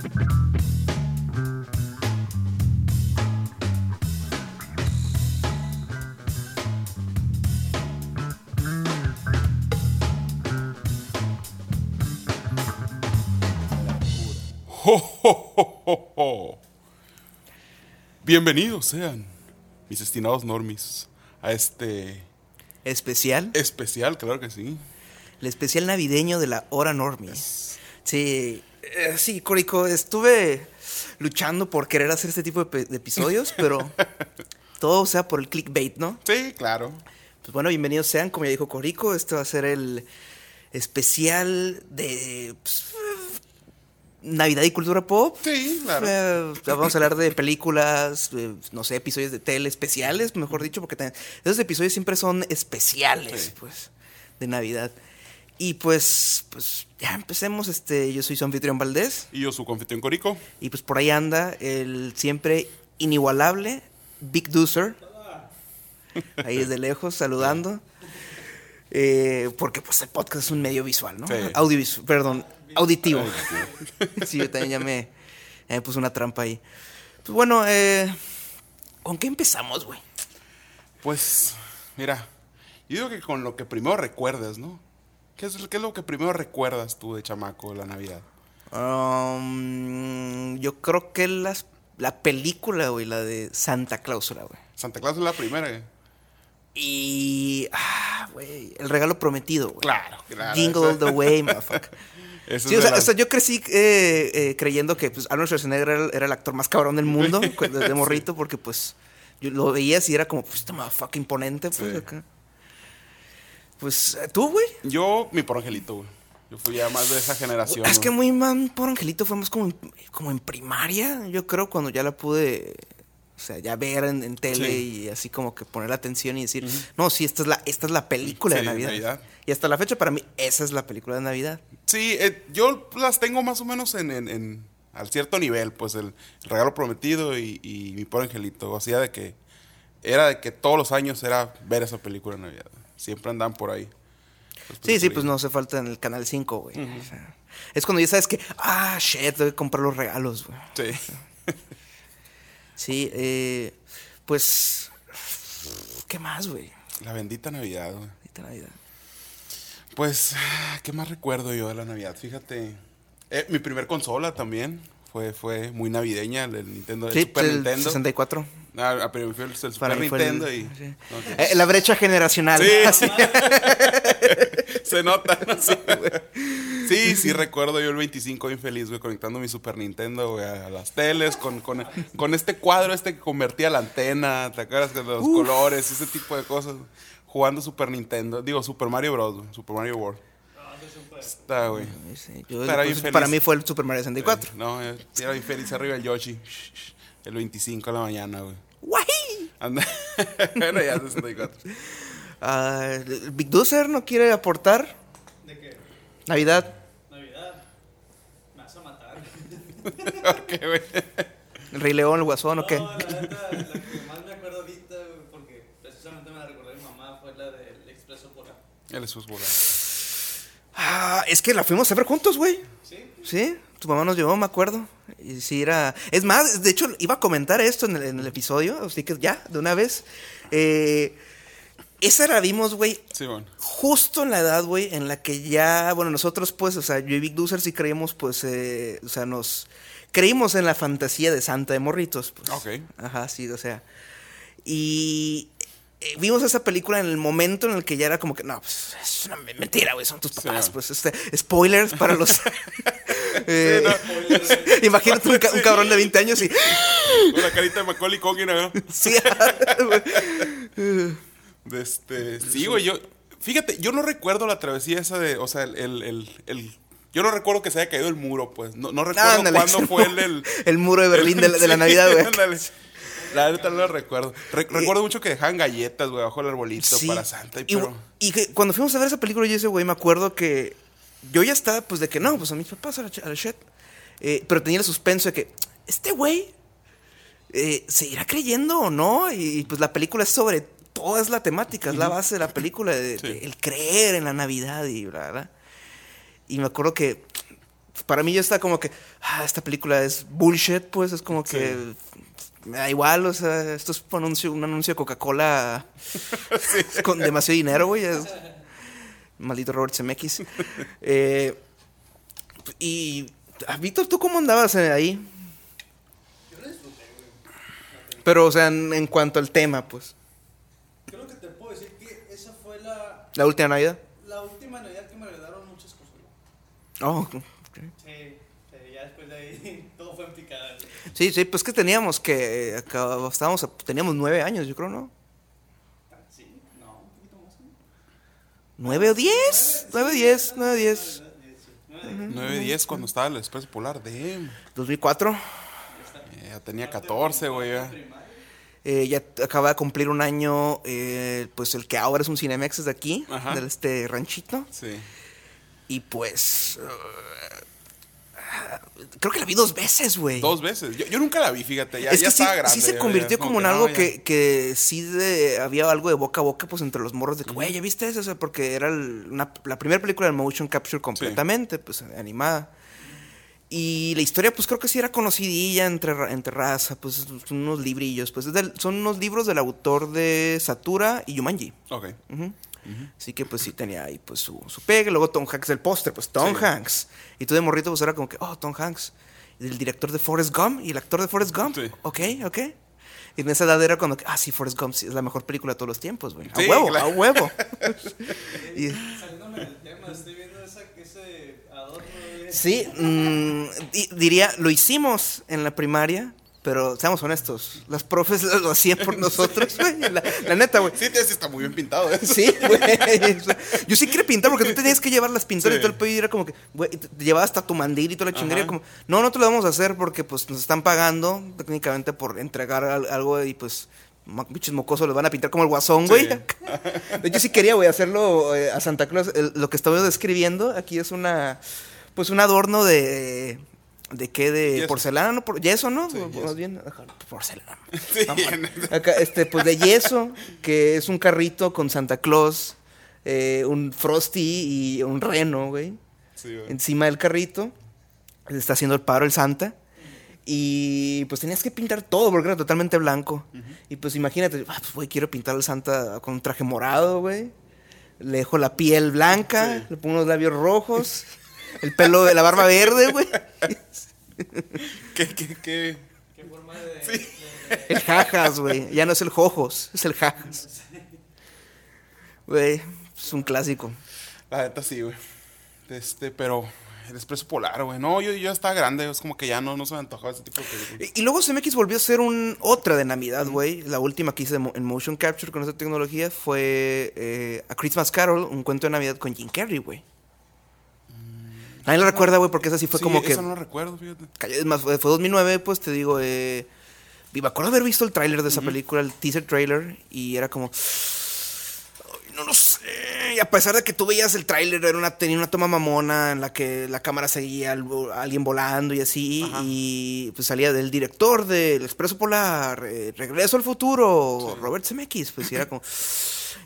Bienvenidos sean, mis estimados normis, a este Especial. especial, claro que sí. El especial navideño de la hora normis. Sí, eh, sí, Corico, estuve luchando por querer hacer este tipo de, episodios, pero todo sea por el clickbait, ¿no? Sí, claro. Pues bueno, bienvenidos sean, como ya dijo Corico, este va a ser el especial de pues, Navidad y cultura pop. Sí, claro. Eh, vamos a hablar de películas, eh, no sé, episodios de tele especiales, mejor dicho, porque también- esos episodios siempre son especiales, Sí. pues, de Navidad. Y pues, pues ya empecemos. Este, yo soy su anfitrión Valdés. Y yo, su confitrión Corico. Y pues por ahí anda el siempre inigualable Big Doozer. Ahí desde lejos, saludando. Eh, porque pues el podcast es un medio visual, ¿no? Sí. Audiovisual, perdón, auditivo. sí, yo también ya me, ya me puse una trampa ahí. Pues bueno, eh, ¿con qué empezamos, güey? Pues, mira, yo digo que con lo que primero recuerdas, ¿no? ¿Qué es, qué es lo que primero recuerdas tú de chamaco de la Navidad? Um, yo creo que las, la película, güey, la de Santa Clausula, güey. Santa Claus es la primera. ¿eh? Y. Ah, güey. El regalo prometido, güey. Claro, claro. Jingle all the way, motherfucker. Sí, o sea, o sea, yo crecí eh, eh, creyendo que pues, Arnold Schwarzenegger era el, era el actor más cabrón del mundo desde morrito, porque pues yo lo veías y era como, pues, este motherfucker imponente, pues Sí. acá. Pues eh, tú, güey. Yo, mi por angelito, güey. Yo fui ya más de esa generación. Es que muy man por Angelito fue más como en, como en primaria, yo creo, cuando ya la pude, o sea, ya ver en, en tele Sí. y así como que poner la atención y decir, no, sí, esta es la, esta es la película Sí, de Navidad. Navidad. Y hasta la fecha para mí esa es la película de Navidad. Sí, eh, yo las tengo más o menos en, en- en- al cierto nivel, pues el, el regalo prometido y, y mi por angelito. O sea, de que era de que todos los años era ver esa película de Navidad. Siempre andaban por ahí. Sí, sí, pues no hace falta en el canal 5, güey. O sea, es cuando ya sabes que, ah, shit, tengo que comprar los regalos, güey. Sí. Sí, eh, pues, ¿qué más, güey? La bendita Navidad, güey. Ahorita Navidad. Pues, ¿qué más recuerdo yo de la Navidad? Fíjate, eh, mi primer consola también fue, fue muy navideña, el, el Nintendo, el Sí, Super el Nintendo. 64. Ah, ah, pero fue el, el Super el- Nintendo y... Eh, la brecha generacional. Sí. Así. Se nota, ¿no? Sí. Sí, sí, recuerdo yo el 25 bien feliz, güey, conectando mi Super Nintendo, güey, a las teles, con, con, con este cuadro este que convertía la antena, ¿te acuerdas de los colores, ese tipo de cosas? Jugando Super Nintendo, digo, Super Mario Bros., güey, Super Mario World. Está, güey. Sí, pues, para mí fue el Super Mario 64. No, eh, era bien feliz arriba el Yoshi. El 25 de la mañana, güey. Anda. bueno, ya 64. Ah, ¿el Big Doozer no quiere aportar. ¿De qué? Navidad. Navidad. Me vas a matar. Ok, güey. El Rey León, el Guasón o qué. No, la neta, la que más me acuerdo ahorita, porque precisamente me la recordé mi mamá, fue la del Expreso Polar. Él es fútbol. Ah, es que la fuimos a ver juntos, güey. ¿Sí? Sí, tu mamá nos llevó, me acuerdo. Y sí, era. Es más, de hecho, iba a comentar esto en el, en el episodio, así que ya, de una vez. Eh, esa la vimos, güey, Sí, bueno. justo en la edad, güey, en la que ya, bueno, nosotros, pues, o sea, yo y Big Doozer sí creímos, pues, eh, o sea, nos. Creímos en la fantasía de Santa de Morritos, pues. Ok. Ajá, sí, o sea. Y. eh, Vimos esa película en el momento en el que ya era como que, no, pues es una me- mentira, güey, son tus papás. Sí. Pues este, spoilers para los. Eh, no. Imagínate un, ca- un cabrón de 20 años y. Con la carita de Macaulay Culkin, ¿no? Sí. De este, sí, güey, yo, fíjate, yo no recuerdo la travesía esa de, o sea, el, el, el, el- yo no recuerdo que se haya caído el muro, pues, no, no recuerdo Ándale, cuándo fue el, el, el muro de Berlín de la, de la Navidad, güey. La neta no lo recuerdo. Re- recuerdo mucho que dejaban galletas, güey, bajo el arbolito Sí. para Santa, y, pero... y que cuando fuimos a ver esa película, yo ese güey, me acuerdo que yo ya estaba, pues, de que no, pues a mis papás a la, a la shit. Eh, pero tenía el suspenso de que este güey eh, se irá creyendo o no. Y, pues la película es sobre toda es la temática, es la base de la película, de, Sí. de el creer en la Navidad y bla, bla. Y me acuerdo que para mí ya está como que, ah, esta película es bullshit, pues es como que me da igual, o sea, esto es un anuncio, un anuncio de Coca-Cola con demasiado dinero, güey. es- Maldito Robert Zemeckis. Eh, y, ah, Víctor, ¿tú cómo andabas eh, ahí? Pero, o sea, en, en cuanto al tema, pues, Creo que te puedo decir que esa fue la, la última Navidad. la última Navidad que me regalaron muchas cosas. güey. Oh, ok. Sí, sí, ya después de ahí todo fue en picada. güey. Sí, sí, pues que teníamos que, acá- estábamos, teníamos nueve años, yo creo, ¿no? Sí, no, un poquito más. ¿no? ¿Nueve o diez? Nueve o diez, nueve o diez. 9-10 cuando estaba el Expreso Polar. Damn. 2004. Eh, Ya tenía 14, güey. ya. Eh, ya acaba de cumplir un año, eh, pues el que ahora es un Cinemex es de aquí, Ajá. de este ranchito. Sí. Y pues... eh, creo que la vi dos veces, güey. Dos veces. Yo, yo nunca la vi, fíjate. Ya, es ya que sí, estaba grande. sí se convirtió ya, como en algo ya. que, que sí de- había algo de boca a boca pues entre los morros de que, güey, ¿ya viste eso? O sea, porque era el- una- la primera película de motion capture completamente, pues animada. Y la historia, pues creo que sí era conocidilla entre, entre raza, pues son unos librillos, pues del- son unos libros del autor de Satura y Yumanji. Ok. Ujú. Así que pues sí tenía ahí pues su, su pegue, luego Tom Hanks del póster, pues Tom Sí. Hanks. Y tú de morrito pues era como que, oh, Tom Hanks. Y el director de Forrest Gump y el actor de Forrest Gump. Sí. Ok, ok. Y en esa edad era cuando, ah, sí, Forrest Gump sí, es la mejor película de todos los tiempos, güey. A Sí, huevo, claro. a huevo. y, Saliéndome del tema, estoy viendo esa, ese adorno. güey. sí, mm, di- diría, lo hicimos en la primaria, pero seamos honestos, las profes lo hacían por nosotros, güey. La, la neta, güey. Sí, te- sí está muy bien pintado. ¿eh? Sí, güey. O sea, Yo sí quería pintar porque tú tenías que llevar las pinturas Sí. y todo el pedo y era como que, güey, te llevabas hasta tu mandil y toda la chinguería. Ajá. Como, no, no te lo vamos a hacer porque pues nos están pagando técnicamente por entregar al- algo y pues bichos mocosos los van a pintar como el guasón, güey. Sí. De hecho, sí quería, güey, hacerlo eh, a Santa Claus. El- lo que estoy describiendo aquí es una, pues un adorno de... ¿De qué? De Yeso. porcelana, ¿no? Por- yeso, ¿no? Sí, yeso. bien, porcelana. Sí, Acá, este, pues de yeso, que es un carrito con Santa Claus, eh, un Frosty y un reno, güey. sí, güey. Encima del carrito. Le está haciendo el paro el Santa. Y pues tenías que pintar todo porque era totalmente blanco. Y pues imagínate, ah, pues güey, quiero pintar al Santa con un traje morado, güey. Le dejo la piel blanca, Sí. le pongo unos labios rojos, el pelo de la barba verde, güey. ¿Qué, qué, qué? ¿Qué forma de.? Sí. de- El jajas, güey. Ya no es el jojos, es el jajas. Güey, es un clásico. La neta sí, güey. Este, pero el Expreso Polar, güey. No, yo, yo ya estaba grande. Es como que ya no, no se me antojaba ese tipo de películas. Y, y luego CMX volvió a hacer un, otra de Navidad, güey. La última que hice de en motion capture con esa tecnología fue eh, A Christmas Carol, un cuento de Navidad con Jim Carrey, güey. Nadie lo recuerda, güey, porque esa sí fue Sí, como que... Eso no lo recuerdo, fíjate. Es más, fue fue 2009, pues te digo, eh, y me acuerdo haber visto el tráiler de esa película, el teaser trailer, y era como, "Ay, no lo sé. Y a pesar de que tú veías el tráiler, era una, tenía una toma mamona en la que la cámara seguía a alguien volando y así, Ajá. y pues salía del director del Expreso Polar, eh, Regreso al Futuro, Robert Zemeckis, pues y era como...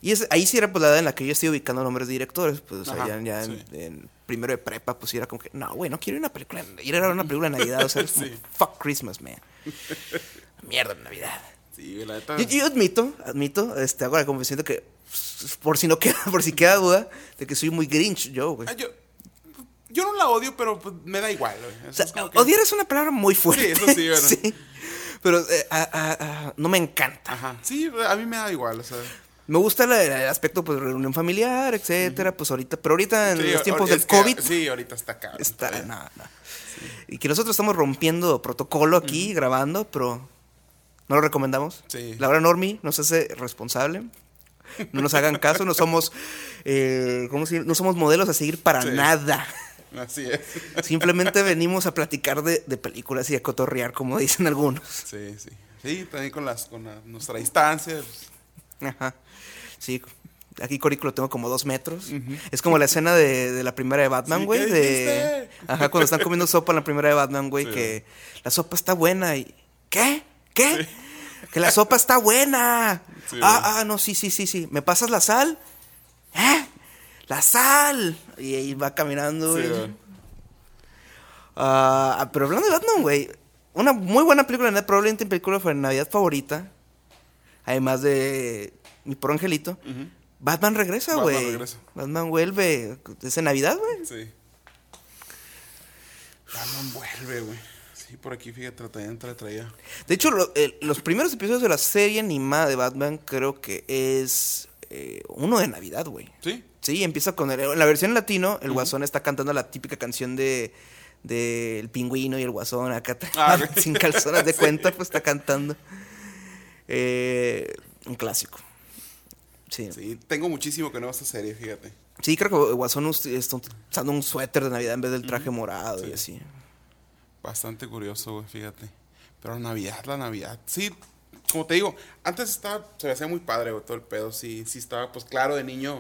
Y es- ahí sí era pues la edad en la que yo estoy ubicando nombres de directores, pues Ajá, ya, en- en, primero de prepa, pues sí era como que, no, güey, no quiero ir a una película, ir a ver una película de Navidad, o sea, como, Sí. fuck Christmas, man. Mierda de Navidad. Sí, la neta. Yo, yo admito, admito, este, hago la confesión de que, pues, por si no queda, por si queda duda, de que soy muy grinch yo, güey. Ah, yo, yo no la odio, pero pues, me da igual, güey. Eso O sea, es como que- odiar es una palabra muy fuerte. Sí, eso sí, bueno. Pero eh, a- a- a- no me encanta. Ajá. Sí, a mí me da igual, o sea. Me gusta la- el aspecto, pues, reunión familiar, etcétera, pues ahorita, pero ahorita en Sí, los tiempos del que- COVID, Sí, ahorita está acá. está, no, no. Y que nosotros estamos rompiendo protocolo aquí, grabando, pero no lo recomendamos. Sí. La hora Normi nos hace responsable. No nos hagan caso, no somos, eh, ¿cómo se? No somos modelos a seguir para Sí. nada. Así es. Simplemente venimos a platicar de, de películas y a cotorrear, como dicen algunos. Sí, sí. Sí, también con, las, con la- nuestra distancia. pues, Ajá. Sí. Aquí Corico lo tengo como dos metros. Es como la escena de, de la primera de Batman, güey. ¿qué de... Ajá, cuando están comiendo sopa en la primera de Batman, güey, Sí. que la sopa está buena y. ¿Qué? ¿Qué? Que la sopa está buena. Ah, ah, no, sí, sí, sí, sí. ¿Me pasas la sal? ¿Eh? La sal. Y ahí va caminando, güey. güey. Ah, pero hablando de Batman, güey. Una muy buena película, probablemente mi película de Navidad favorita. Además de Mi Por Angelito. Batman regresa, Batman güey. regresa. Batman vuelve. Es en Navidad, güey. Sí. Batman vuelve, güey. Sí, por aquí, fíjate, la traía. De hecho, lo- los primeros episodios de la serie animada de Batman creo que es eh, uno de Navidad, güey. ¿Sí? Sí, empieza con el, en la versión en latino, el Guasón está cantando la típica canción de de El pingüino y el guasón acá Ah, sin calzones de cuenta, pues está cantando. Eh, un clásico. Sí. sí. Sí, tengo muchísimo que no veo esta serie, fíjate. creo que Guasón está usando un suéter de Navidad en vez del traje morado y Sí. así. Bastante curioso, güey, fíjate. Pero Navidad, la Navidad. Sí, como te digo, antes estaba, se me hacía muy padre, güey, todo el pedo. Sí, sí estaba, pues claro, de niño.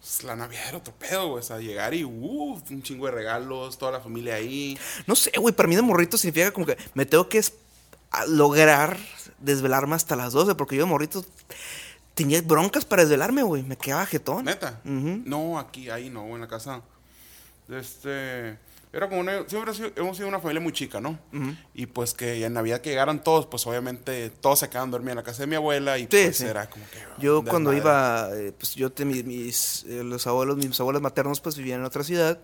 pues, la Navidad era otro pedo, güey. O sea, llegar y, uh, un chingo de regalos, toda la familia ahí. No sé, güey, para mí de morrito significa como que me tengo que es- a lograr desvelarme hasta las 12, porque yo de morrito tenía broncas para desvelarme, güey, me quedaba jetón. Neta. No, aquí, ahí no, en la casa. Este. Era como una. Siempre hemos sido una familia muy chica, ¿no? Y pues que en Navidad que llegaran todos, pues obviamente todos se quedaban dormidos en la casa de mi abuela y Sí, pues sí. era como que. Yo cuando iba, eh, pues yo, mis, eh, los abuelos, mis abuelos maternos, pues vivían en otra ciudad.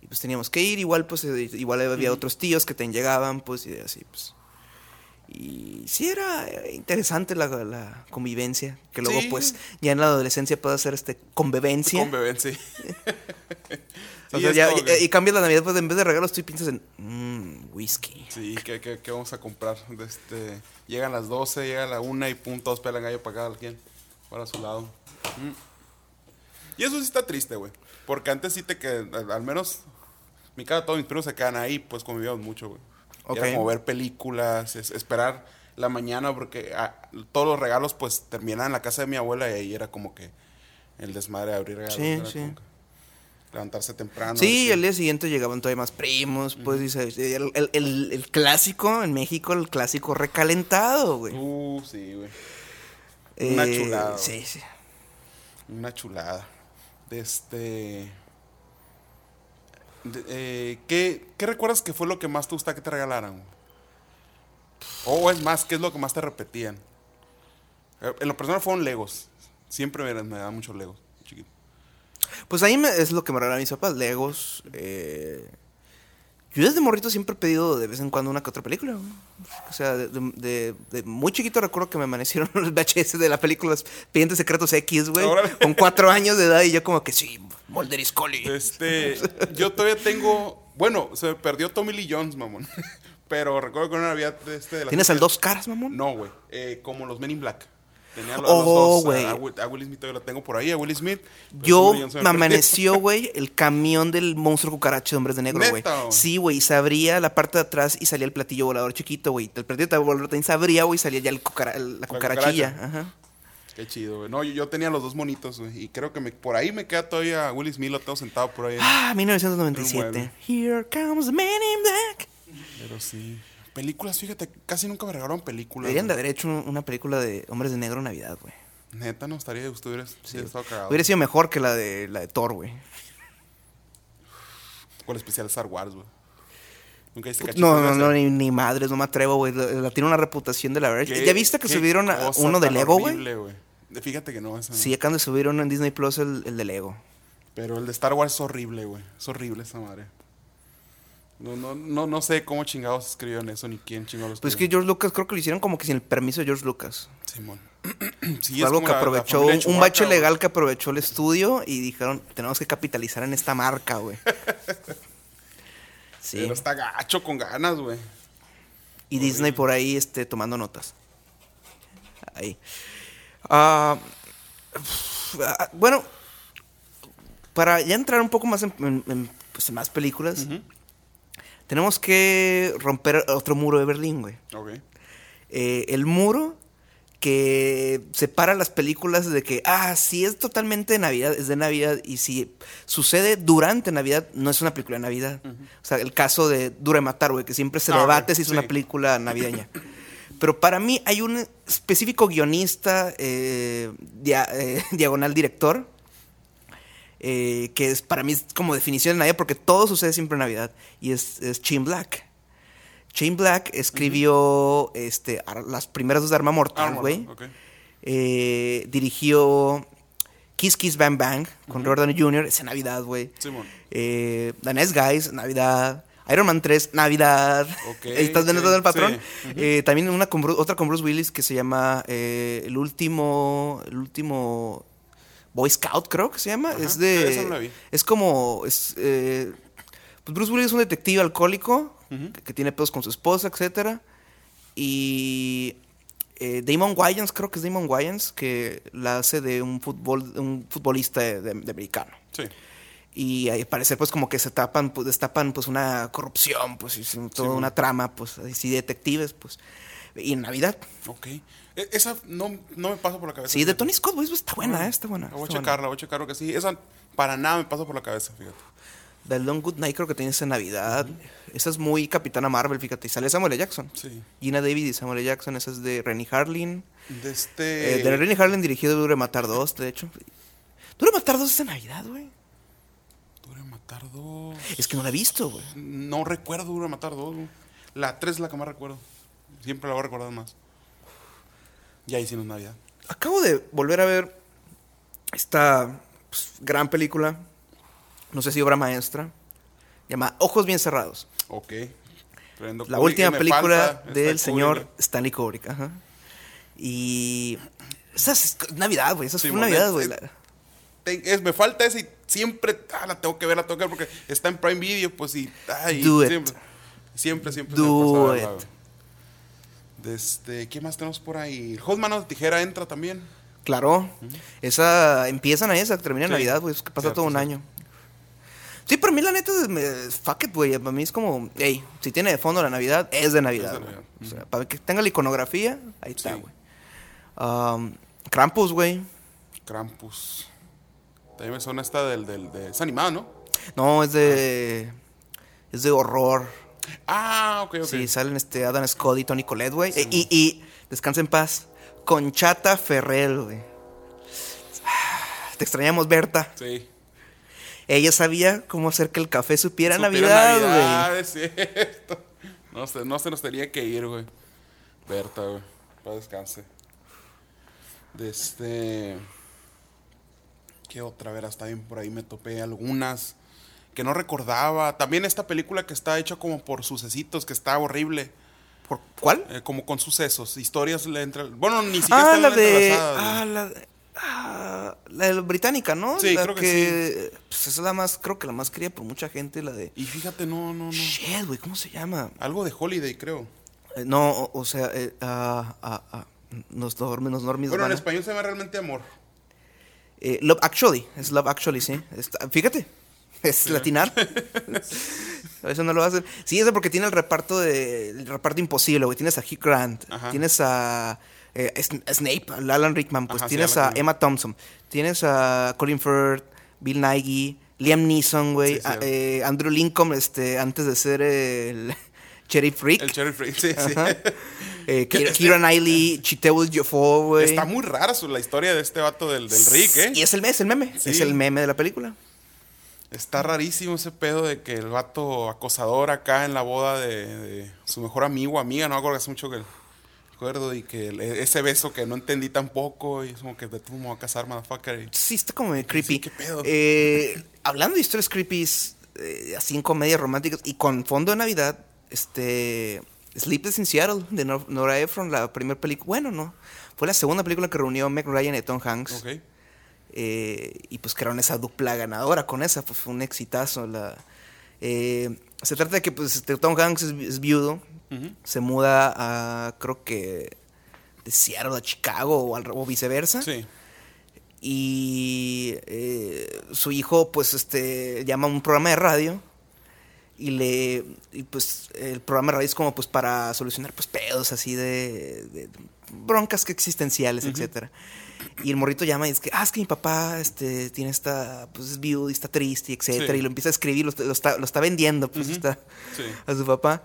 Y pues teníamos que ir, igual, pues, eh, igual había otros tíos que te llegaban, pues, y así, pues. Y sí era eh, interesante la, la convivencia, que luego, Sí. pues, ya en la adolescencia puede hacer este convivencia. Con bebé, sí. O sea, ya- como y, que- y cambias la Navidad, pues en vez de regalos, tú piensas en mmm, whisky. Sí, ¿qué, qué, qué vamos a comprar? Este, llegan las 12, llega la 1 y pum, todos pelan gallo para cada quien, para su lado. Mm. Y eso sí está triste, güey. Porque antes sí te que al, al menos mi casa, todos mis primos se quedan ahí, pues convivíamos mucho, güey. Y Era Ok. como ver películas, es- esperar la mañana, porque ah, todos los regalos, pues terminaban en la casa de mi abuela y ahí era como que el desmadre de abrir regalos. Sí, era sí. como que levantarse temprano. Sí, al día siguiente llegaban todavía más primos, pues, dice, el, el- el- el clásico en México, el clásico recalentado, güey. Uh, sí, güey. una Eh, chulada, Sí, sí. Una chulada. De este. Eh, ¿qué, qué recuerdas que fue lo que más te gusta que te regalaran? O es más, ¿qué es lo que más te repetían? Eh, En lo personal fueron Legos. Siempre me, daban muchos Legos, chiquito. Pues ahí me- es lo que me regalan mis papás, Legos. eh, Yo desde morrito siempre he pedido de vez en cuando una que otra película. güey. O sea, de, de- de- de muy chiquito recuerdo que me amanecieron los VHS de la película Los Expedientes Secretos X, güey. Con cuatro años de edad y yo como que sí, Mulder y Scully. Este, yo todavía tengo. Bueno, se me perdió Tommy Lee Jones, mamón. Pero recuerdo que una Navidad de este. De la ¿Tienes al dos caras, mamón? No, güey. eh, como los Men in Black. Tenía los, Oh, los dos. güey. A, a Will- Smith todavía lo tengo por ahí, a Will Smith. Yo me amaneció, güey, el camión del monstruo cucaracho de hombres de negro, güey. Sí, güey, y se abría la parte de atrás y salía el platillo volador chiquito, güey. El platillo volador también se abría, güey, y salía ya el cucara- la cucarachilla. cucaracha. Ajá. Qué chido, güey. No, yo, yo tenía los dos monitos, güey. Y creo que me, por ahí me queda todavía Will Smith, lo tengo sentado por ahí. Ah, 1997. Muy bueno. Here comes the man in black. Pero sí. Películas, fíjate, casi nunca me regalaron películas. Deberían de haber hecho un- una película de hombres de negro en Navidad, güey. Neta, no estaría hubiera sí, estado cagado. Hubiera sido mejor que la de la de Thor, güey. Con el especial Star Wars, güey. Nunca viste No, no, no, ni, ni madres, no me atrevo, güey. La, la tiene una reputación de la verdad. ¿Ya viste que subieron a- uno de Lego, güey? Fíjate que no, esa. Sí, acaban de subir uno en Disney Plus, el, el de Lego. Pero el de Star Wars es horrible, güey. Es horrible esa madre. No, no, no, no sé cómo chingados escribieron eso ni quién chingados Pues es que. George Lucas creo que lo hicieron como que sin el permiso de George Lucas. Simón. Sí, Fue es algo que la- la aprovechó, un, bache legal que aprovechó el estudio y dijeron, tenemos que capitalizar en esta marca, güey. Sí. Pero está gacho con ganas, güey. Y Disney por ahí este, tomando notas. Ahí. Ah, ah, bueno, para ya entrar un poco más en, en- en, pues, en más películas, tenemos que romper otro muro de Berlín, güey. Ok. Eh, el muro que separa las películas de que, ah, si es totalmente de Navidad, es de Navidad, y si sucede durante Navidad, no es una película de Navidad. O sea, el caso de Dura de Matar, güey, que siempre se Ah, debate si es sí. una película navideña. Pero para mí hay un específico guionista, eh, dia- eh, diagonal director, eh, que es para mí es como definición de Navidad porque todo sucede siempre en Navidad y es, es Shane Black. Shane Black escribió este, las primeras dos de Arma Mortal, güey. Eh, dirigió Kiss Kiss Bang Bang con Robert Downey Jr. Es en Navidad, güey. Eh, The Nice Guys, Navidad. Iron Man 3, Navidad. Ok, Ahí ¿Estás viendo ok, todo el patrón? sí. Eh, también una con Bru- otra con Bruce Willis que se llama eh, El último. El último. Boy Scout, creo que se llama. Ajá, es de. no. Es como. Es, eh, pues Bruce Willis es un detective alcohólico que, que tiene pedos con su esposa, etcétera. Y. eh, Damon Wayans, creo que es Damon Wayans, que la hace de un, un futbolista de- de- de americano. Sí. Y al parecer, pues, como que se tapan, pues, destapan, pues, una corrupción, pues, y toda Sí, una bueno. trama, pues, así detectives, pues. Y en Navidad. Ok. E- Esa no, no me pasa por la cabeza. Sí, de. Tony Scott, pues, está buena, eh, está buena. La voy a buena. checarla, voy a checar que sí. Esa para nada me pasa por la cabeza, fíjate. The Long Good Night creo que tienes en Navidad. Esa es muy Capitana Marvel, fíjate. Y sale Samuel L. Jackson. Sí. Gina David y Samuel L. Jackson. Esa es de Rennie Harlin. De este. Eh, de Rennie Harlin dirigido Dure Matar 2, de hecho. Dure Matar 2 es de Navidad, güey. Dura matar dos. Es que no la he visto, güey. No recuerdo Dura matar dos. güey. La tres es la que más recuerdo. Siempre la voy a recordar más. Y ahí sí no es Navidad. Acabo de volver a ver esta pues, gran película, no sé si obra maestra, llamada Ojos Bien Cerrados. Ok. Tremendo La Kubrick, última película del Kubrick. señor Stanley Kubrick. Ajá. Y... Esa es Navidad, güey. Esa Sí, fue Navidad, güey. es- me falta esa y siempre ah, la tengo que ver, la tengo que ver porque está en Prime Video, pues y. ay, Do it. siempre, siempre, siempre. Do it. De este, ¿Qué más tenemos por ahí? Hot Manos de Tijera entra también. Claro. Esa... Empiezan a esa, termina en Sí. Navidad, güey. Es que pasa todo un año. Sí, para mí la neta, me, fuck it, güey. Para mí es como, hey, si tiene de fondo la Navidad, es de Navidad. Es de. O sea, para que tenga la iconografía, ahí está, Sí. güey. Um, Krampus, güey. Krampus. También me suena esta del, del, de, es animada, ¿no? No, es de. Es de horror. Ah, ok, ok. Sí, salen este Adam Scott y Tony Collette, güey. Y, y, descansa en paz. Conchata Ferrell, güey. Te extrañamos, Berta. Sí. Ella sabía cómo hacer que el café supiera Supiera Navidad, güey. Es cierto. No se, no se nos tenía que ir, güey. Berta, güey. Para descanse. De este. ¿Qué otra? A ver, hasta bien por ahí me topé algunas que no recordaba. También esta película que está hecha como por sucesitos, que está horrible. ¿Por cuál? eh, como con sucesos, historias le entra. Bueno, ni siquiera Ah, la de. Ah, la de. Ah, la de la británica, ¿no? Sí, la creo que Pues esa es la más, creo que la más querida por mucha gente, la de. Y fíjate, no, no, no. Shit, güey, ¿cómo se llama? Algo de Holiday, creo. Eh, no, o, o sea, eh, ah, ah, ah, nos dormimos, nos dormimos. Bueno, en van español se llama realmente amor. Eh, Love Actually, es Love Actually, sí. Está- fíjate, es latinar. A veces no lo hacen. Sí, es porque tiene el reparto de el reparto imposible, güey. Tienes a Hugh Grant, Ajá. tienes a eh, Sn- Snape, a Alan Rickman, pues Ajá, sí, tienes a. Emma Thompson, tienes a Colin Firth, Bill Nighy, Liam Neeson, güey, Sí, a- cierto. eh, Andrew Lincoln, este, antes de ser el Sheriff Rick. El Cherry Free, sí, sí. Ajá. Eh, Keira Keira Knightley, Ejiofor, güey. Está muy rara su- la historia de este vato del, del Rick, ¿eh? Y es el, es el meme, Sí. es el meme de la película. Está rarísimo ese pedo de que el vato acosador acá en la boda de, de su mejor amigo, amiga, no acuerdo hace mucho que recuerdo y que el- ese beso que no entendí tampoco y es como que de tú me voy a casar, motherfucker. Sí, está como creepy. ¿qué pedo? Eh, hablando de historias creepy, eh, así en comedias románticas y con fondo de Navidad, este. Sleepless in Seattle de Nor- Nora Ephron, la primera película. Bueno, no. Fue la segunda película que reunió Meg Ryan y Tom Hanks. Ok. Eh, y pues crearon esa dupla ganadora con esa, pues fue un exitazo. La, eh, se trata de que pues, este, Tom Hanks es, vi- es viudo, se muda a, creo que, de Seattle a Chicago o, al- o viceversa. Sí. Y eh, su hijo, pues, este, llama a un programa de radio. Y le. Y pues el programa de radio es como pues para solucionar pues pedos así de. de broncas que existenciales, etcétera. Y el morrito llama y dice que, ah, es que mi papá este, tiene esta, pues es viudo y está triste, etcétera. Sí. Y lo empieza a escribir, lo, lo está, lo está vendiendo, pues está Sí. a su papá.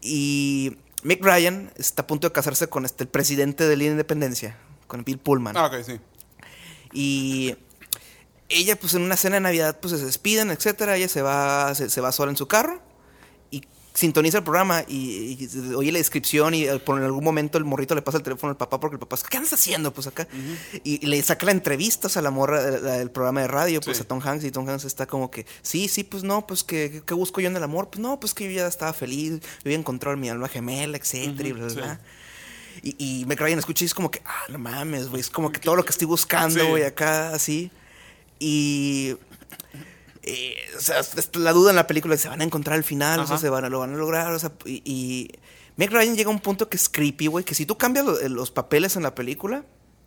Y Mick Ryan está a punto de casarse con este, el presidente de la Independencia, con Bill Pullman. Ah, ok, sí. Y ella, pues en una cena de Navidad, pues se despiden, etcétera. Ella se va, se, se va sola en su carro y sintoniza el programa y, y oye la descripción y eh, por en algún momento el morrito le pasa el teléfono al papá porque el papá, ¿qué andas haciendo? Pues acá. y, y le saca la entrevista a la morra de- la- del programa de radio, pues Sí. a Tom Hanks y Tom Hanks está como que, sí, sí, pues no, pues que, ¿qué busco yo en el amor? Pues no, pues que yo ya estaba feliz, yo había encontrado mi alma gemela, etcétera, y bla, bla, sí. Y, y Meg Ryan escucha y es como que, ah, no mames, güey, es como que todo lo que estoy buscando, Sí. güey, acá, así. Y. eh, o sea, es la duda en la película, ¿se van a encontrar al final? O sea, Ajá. ¿se van a, lo van a lograr? O sea, y, y Meg Ryan llega a un punto que es creepy, güey, que si tú cambias lo- los papeles en la película,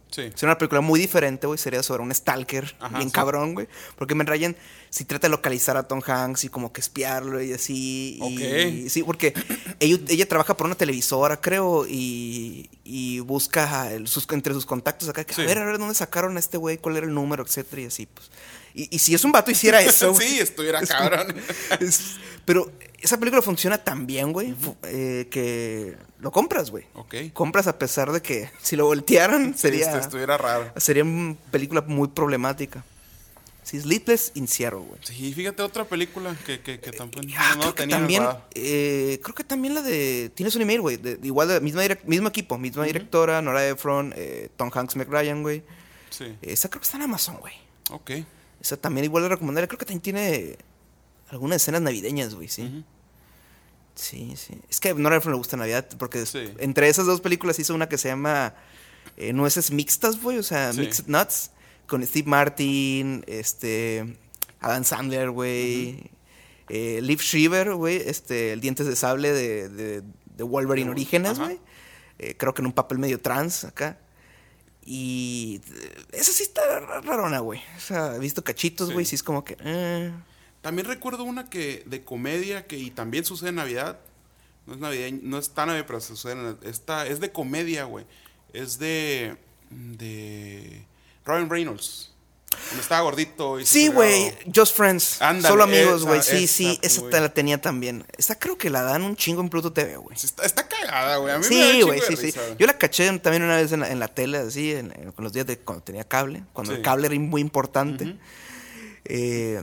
Sí. sería una película muy diferente, güey. Sería sobre un stalker Ajá, bien sí. cabrón, güey. Porque Meg Ryan sí trata de localizar a Tom Hanks y como que espiarlo y así. y- Ok. sí, porque ella, ella trabaja por una televisora, creo, y, y busca el- sus, entre sus contactos acá. que, Sí. A ver, a ver, ¿dónde sacaron a este güey? ¿Cuál era el número? Etcétera, y así, pues. Y, y si es un vato hiciera eso, güey, sí, estuviera es como- cabrón. es- pero esa película funciona tan bien, güey, eh, que lo compras, güey. Ok. Compras a pesar de que si lo voltearan Sí, sería... este, estuviera raro. Sería una película muy problemática. Sí, Sleepless in Seattle, güey. Sí, fíjate otra película que, que, que tampoco Ah, no creo que tenía también, eh, creo que también la de, tienes un email, güey, igual, de, misma mismo equipo, misma directora, Nora Ephron, eh, Tom Hanks, Meg Ryan, güey. Sí, Esa creo que está en Amazon, güey. ok. Esa también igual de recomendable, creo que también tiene algunas escenas navideñas, güey, sí. Sí, sí. Es que a Nora Ephron le gusta Navidad, porque Sí. entre esas dos películas hizo una que se llama eh, Nueces Mixtas, güey, o sea, Sí. Mixed Nuts, con Steve Martin, este, Adam Sandler, güey, eh, Liv Shriver, güey, este, el Dientes de Sable de, de, de Wolverine De- Orígenes, güey. Eh, creo que en un papel medio trans acá. Y eh, esa sí está ra- rarona, güey. O sea, he visto cachitos, güey, sí es como que... eh. También recuerdo una que de comedia que y también sucede en Navidad. No es navideño, no es tan navideño, pero sucede en esta es de comedia, güey. Es de de Ryan Reynolds. Estaba gordito y Sí, güey, Just Friends. Ándale, Solo amigos, güey. Sí, esa, sí, esa te la tenía también. Esta creo que la dan un chingo en Pluto TV, güey. Está, está cagada, güey. A mí me da un Sí, güey, sí, sí. Yo la caché también una vez en la, en la tele, así, en, los días de cuando tenía cable, cuando Sí. el cable era muy importante. Eh,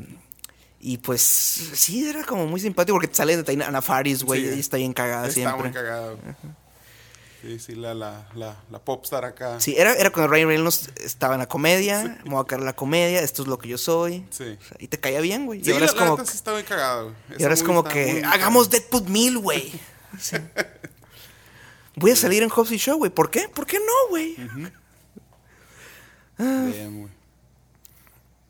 y pues, sí, era como muy simpático porque te sale de Ana Faris, güey, Sí. y está bien cagada Está siempre. muy cagada, güey. Sí, sí, la, la, la, la popstar acá. Sí, era, era cuando Ryan Reynolds estaba en la comedia, me voy a caer en la comedia, esto es lo que yo soy. Sí. O sea, y te caía bien, güey. Sí, y ahora la, es como, sí está cagada, güey. y ahora es como que hagamos. Deadpool 1000, güey. Sí. Voy a salir en Hobbs y Show, güey. ¿Por qué? ¿Por qué no, güey? Bien, güey.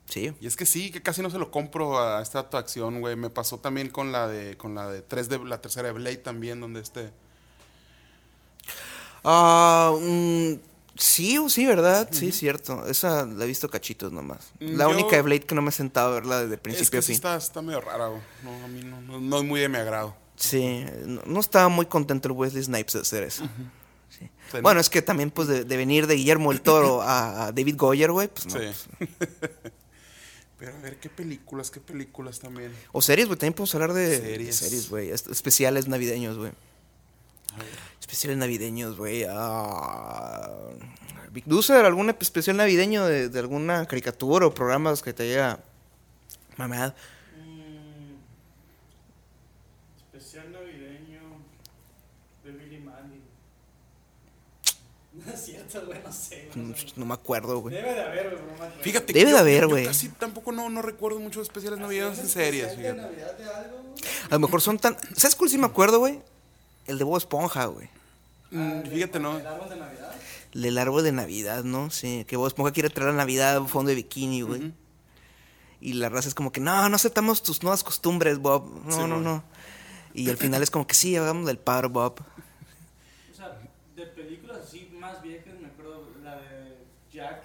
Sí. Y es que sí, que casi no se lo compro a esta actuación, güey. Me pasó también con la de con la de 3 de la tercera de Blade también donde este Ah, mm, sí, sí, ¿verdad? Sí, cierto. Esa la he visto cachitos nomás. Mm, La yo- única de Blade que no me he sentado a verla desde es principio que a sí fin. está, está medio rara. No, a mí no, no, no es muy de mi agrado. Sí, no, no estaba muy contento el Wesley Snipes de hacer eso. Sí. Bueno, es que también, pues, de, de venir de Guillermo el Toro a, a David Goyer, güey, pues no. Sí. pues. Pero a ver qué películas, qué películas también. O series, güey, también podemos hablar de Series. güey. Especiales navideños, güey. Especiales navideños, güey. Ah, Big Loser, algún especial navideño de, de alguna caricatura o programas que te haya mamado. Mm, especial navideño de Billy Mandy. No es cierto, güey, no sé. güey, no sé. No me acuerdo, güey. Debe de haber, güey, no. Fíjate Debe de yo- haber, güey. casi tampoco no, no recuerdo muchos especiales navideños en ¿Un series, fíjate. Navidad de algo? A lo mejor son tan. ¿Sabes cuál sí me acuerdo, güey? El de Bob Esponja, güey. Mm, fíjate, no. ¿El árbol de Navidad? El del árbol de Navidad, ¿no? Sí, que Bob Esponja quiere traer la Navidad fondo de bikini, güey. Ujú. Y la raza es como que, no, no aceptamos tus nuevas costumbres, Bob. No, Sí, no, no. Y al final es como que sí, hagamos del paro, Bob. O sea, de películas así más viejas, me acuerdo la de Jack.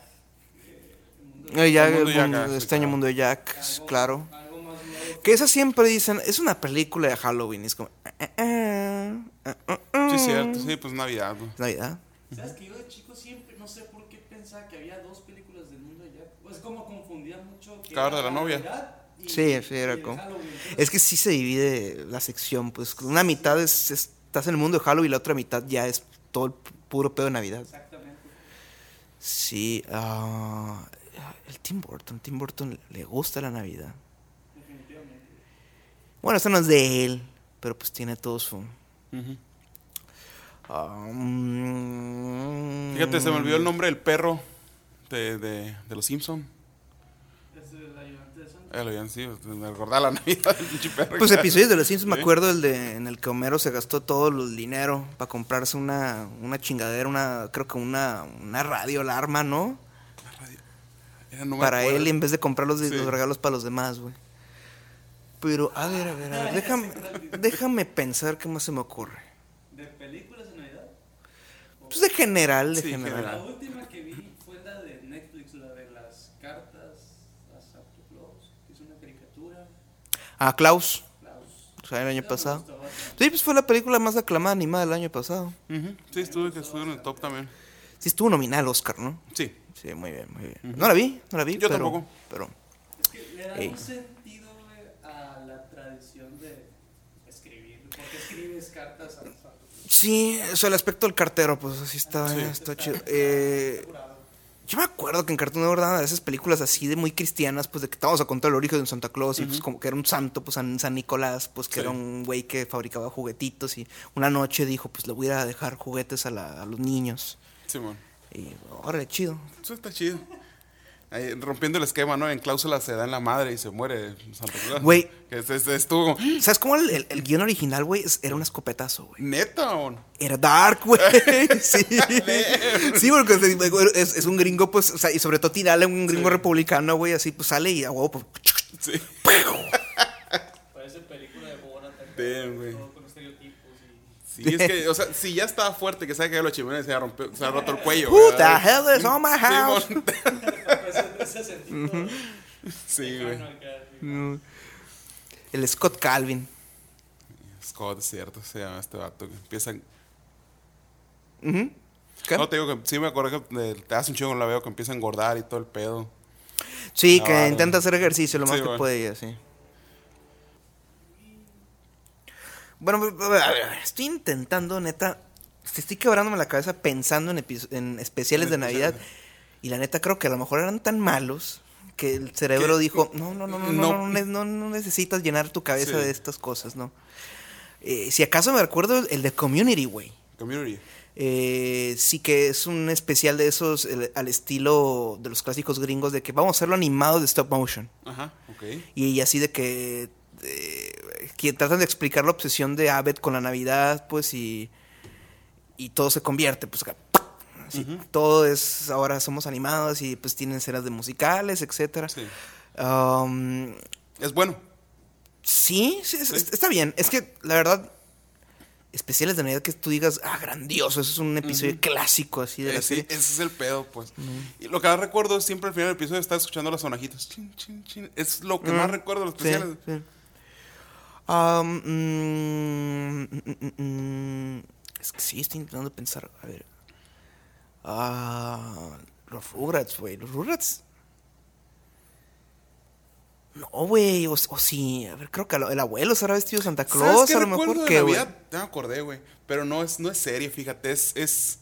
eh, el mundo de- ya, El mundo el de mundo- Jack, ah, extraño claro. mundo de Jack, algo- claro. Algo más nuevo. Que esa siempre dicen, es una película de Halloween. y Es como, eh, eh, eh. Sí, cierto, sí, pues Navidad, güey. Es Navidad. ¿Sabes que yo de chico siempre, no sé por qué pensaba que había dos películas del mundo Jack? Pues como confundía mucho. Que Claro, era de la novia. Navidad y- Sí, sí, era el como- Halloween. Entonces, Es que sí se divide la sección, pues una mitad es, es- estás en el mundo de Halloween y la otra mitad ya es todo el pu- puro pedo de Navidad. Exactamente. Sí, ah, ah, el Tim Burton. Tim Burton le gusta la Navidad. Definitivamente. Bueno, esto no es de él, pero pues tiene todo su. Fíjate, se me olvidó el nombre del perro de, de, de los Simpson. Es el ayudante sí, me acordaba la Navidad del pinche perro. Pues episodios de los Simpsons, me acuerdo el de en el que Homero se gastó todo el dinero para comprarse una, una chingadera, una, creo que una, una radio alarma, ¿no? Era, no me para acuerdo. él en vez de comprar los, Sí. los regalos para los demás, güey. Pero, a ver, a ver, a ver, déjame, déjame pensar qué más se me ocurre. ¿De películas de Navidad? Pues de general, de Sí, general. general. La última que vi fue la de Netflix, la de las cartas a Santa Claus, que es una caricatura. Ah, Klaus, Klaus. o sea, el año pasado. Sí, pues fue la película más aclamada animada del año pasado. Sí, estuve, que estuve en el top también. Sí, estuvo nominada al Oscar, ¿no? Sí. Sí, muy bien, muy bien. No la vi, no la vi. Yo pero, tampoco. Pero, Es que le da Ey. un sentido güey, a la tradición de escribir. ¿Por qué escribes cartas a sí, eso, el aspecto del cartero, pues así está, Sí. está chido. Eh, yo me acuerdo que en Cartoon Network daban esas películas así de muy cristianas, pues de que te vamos a contar el origen de Santa Claus y pues como que era un santo, pues San, San Nicolás, pues que Sí. era un güey que fabricaba juguetitos y una noche dijo, pues le voy a dejar juguetes a, la- a los niños. Simón. Y órale, chido. Eso está chido. Ahí, rompiendo el esquema, ¿no? En cláusula se da en la madre y se muere Santa Claus. Güey. Es- es- como, ¿Sabes cómo el, el- el guion original, güey? Era un escopetazo, güey. neta, o no? Era dark, güey. Sí. sí, porque es, es- es un gringo, pues, o sea, y sobre todo tirarle a un gringo Sí. republicano, güey, así, pues sale y a huevo, pues, Sí. Parece película de Borat. güey. todo con estereotipos y... Sí, es que, o sea, si ya estaba fuerte, que sabe que ya lo chimenea se ha, rompido, se ha roto el cuello. Who the hell is on my house? Sí, güey. sí. El Scott Calvin. Scott, es cierto, se llama este vato. Que empiezan. No, te digo que sí me acuerdo que te hace un chingo la veo que empieza a engordar y todo el pedo. Sí, Ah, que vale. intenta hacer ejercicio lo más Sí, que bueno. puede y así. Bueno, a ver, a ver, estoy intentando, neta, estoy quebrándome la cabeza pensando en, especiales En de Navidad. Y la neta creo que a lo mejor eran tan malos que el cerebro ¿Qué? dijo, no, no, no, no, no, No. no, ne- no, no necesitas llenar tu cabeza Sí. de estas cosas, ¿no? Eh, si acaso me recuerdo el, de Community, güey. Community. Eh, sí que es un especial de esos el- al estilo de los clásicos gringos de que vamos a hacerlo animado de stop motion. Ajá, ok. Y así de que, eh, que tratan de explicar la obsesión de Abed con la Navidad, pues, y, y todo se convierte, pues, acá, así, todo es, ahora somos animados y pues tienen escenas de musicales, etcétera. Sí. Um, Es bueno. sí, sí, es- Sí. está bien. Es que, la verdad, especiales de Navidad que tú digas, ah, grandioso, eso es un episodio clásico así de la sí, serie. ese es el pedo, pues. Y lo que más recuerdo es siempre al final del episodio estar escuchando las sonajitas. Chin, chin, chin. Es lo que más recuerdo de los especiales. sí. Mm, mm, mm, mm, es que sí, estoy intentando pensar. A ver. Ah, los Rugrats, güey. Los Rugrats. No, güey. O, o sí. A ver, creo que el abuelo se habrá vestido Santa ¿Sabes Claus. qué A lo mejor que. Navidad? Ya me acordé, güey. Pero no es, no es serie, fíjate. Es, es,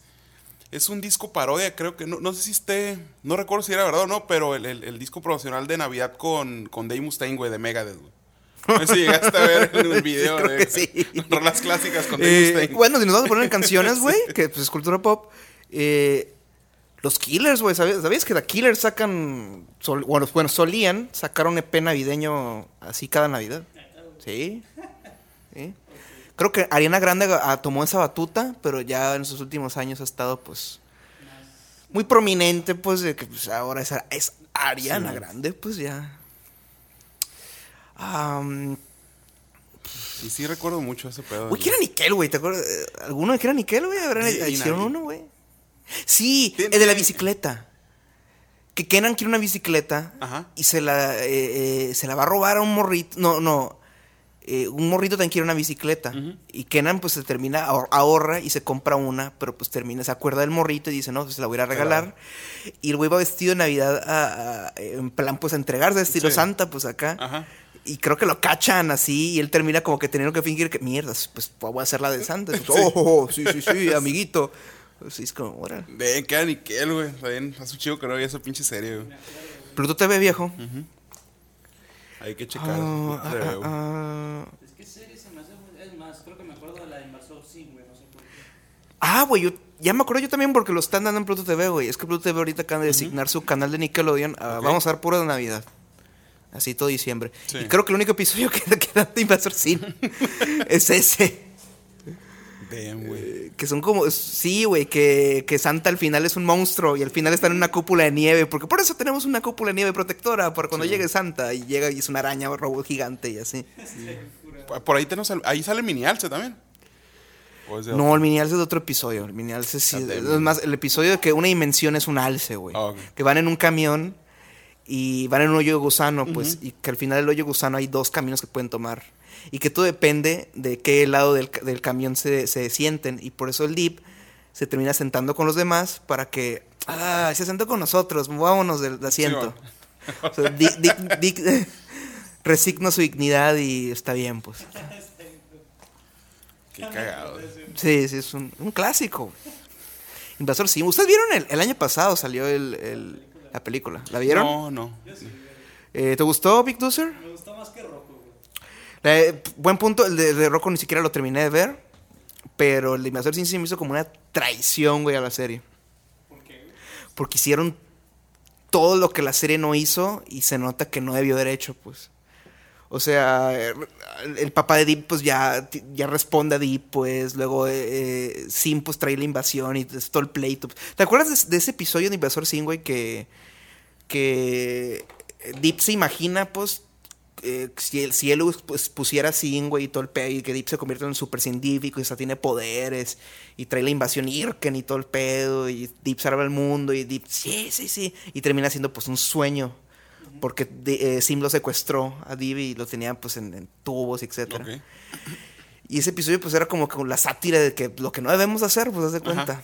es un disco parodia, creo que. No, no sé si esté. No recuerdo si era verdad o no, pero el, el- el disco promocional de Navidad con, con Dave Mustaine, güey, de Megadeth, güey. No sé si llegaste a ver en video creo de sí. clásicas con Eh, bueno, si nos vamos a poner en canciones, güey, que pues es cultura pop. eh, los Killers, güey, ¿sabías, ¿sabías que The Killers sacan, sol- bueno, bueno, solían sacar un EP navideño así cada Navidad? Sí. sí. Creo que Ariana Grande ah, tomó esa batuta, pero ya en sus últimos años ha estado, pues, muy prominente, pues, de que pues, ahora es, es Ariana Sí. Grande, pues ya. Am, Y sí recuerdo mucho ese pedo. Güey, ¿quién era Nickel, güey? ¿Te acuerdas? Eh, ¿Alguno de que era Nickel, güey? ¿Habrán- Sí, ¿Hicieron uno, güey? Sí, el de la bicicleta. Que Kenan quiere una bicicleta Ajá. y se la, eh, eh, se la va a robar a un morrito. No, no. eh, un morrito también quiere una bicicleta. Y Kenan, pues, se termina, ahor- ahorra y se compra una, pero pues termina, se acuerda del morrito y dice, no, pues se la voy a regalar. Y el güey va vestido de Navidad a- a- en plan, pues, a entregarse, estilo Sí. Santa, pues, acá. Ajá. Y creo que lo cachan así y él termina como que teniendo que fingir que mierdas, pues voy a hacer la de Santa. Pues, oh, oh, oh, sí, sí, sí, amiguito. Sí, es como, órale. De queda Nickel, güey. Está bien, hace un chido que no había esa pinche serie, güey. Pluto TV, viejo. Hay que checar. Ah, Pluto TV, ah, güey. ah, Es que serie se me hace. Es más, creo que me acuerdo de la de Invasor Sim, güey, no sé por qué. Ah, güey, yo ya me acuerdo yo también porque lo están dando en Pluto TV, güey. Es que Pluto TV ahorita acaban de designar su canal de Nickelodeon. a- Ok. Vamos a dar pura de Navidad. Así todo diciembre. Sí. Y creo que el único episodio que queda de Invasor Sim es ese. Damn, güey. Eh, Que son como. Sí, güey, que, que Santa al final es un monstruo y al final está en una cúpula de nieve. Porque por eso tenemos una cúpula de nieve protectora. Para cuando Sí. llegue Santa y llega y es una araña o robot gigante y así. Por- Por ahí tenemos. el- Ahí sale Mini Alce también. ¿O es de No, el mini alce es de otro episodio. El mini alce sí. Ah, Es más, el episodio de que una dimensión es un alce, güey. Ah. Que van en un camión y van en un hoyo gusano, pues. Y que al final del hoyo gusano hay dos caminos que pueden tomar. Y que todo depende de qué lado del, del camión se, se sienten. Y por eso el Deep se termina sentando con los demás para que. Ah, se sentó con nosotros, vámonos del asiento. O sea, Dick- Dick- Dick resigna su dignidad y está bien, pues. Qué cagado. Sí, sí, es un, un clásico. Invasor Sim. ¿Ustedes vieron el, el año pasado salió el, el- la película? ¿La vieron? No, no. Eh, ¿Te gustó, Big Dozer? Me gustó más que Rocco, güey. Eh, buen punto, el de, de Rocco ni siquiera lo terminé de ver. Pero el de Invasor Sim sí me hizo como una traición, güey, a la serie. ¿Por qué? Porque hicieron todo lo que la serie no hizo y se nota que no debió haber hecho, pues. O sea, el, el papá de Deep pues ya, ya responde a Deep, pues. Luego eh, Sim pues trae la invasión y todo el pleito. ¿Te acuerdas de, ese episodio de Invasor Sim, güey? Que, que Deep se imagina, pues, eh, si, el, si él pues, pusiera Sim, güey, y todo el pedo, y que Deep se convierte en un super científico y hasta tiene poderes, y trae la invasión Irken y todo el pedo, y Deep salva el mundo, y Deep, sí, sí, sí, y termina siendo pues un sueño, porque de- eh, Sim lo secuestró a Deep y lo tenía pues en, en tubos, etcétera. Ok. Y ese episodio pues era como que la sátira de que lo que no debemos hacer, pues haz de cuenta. Ajá.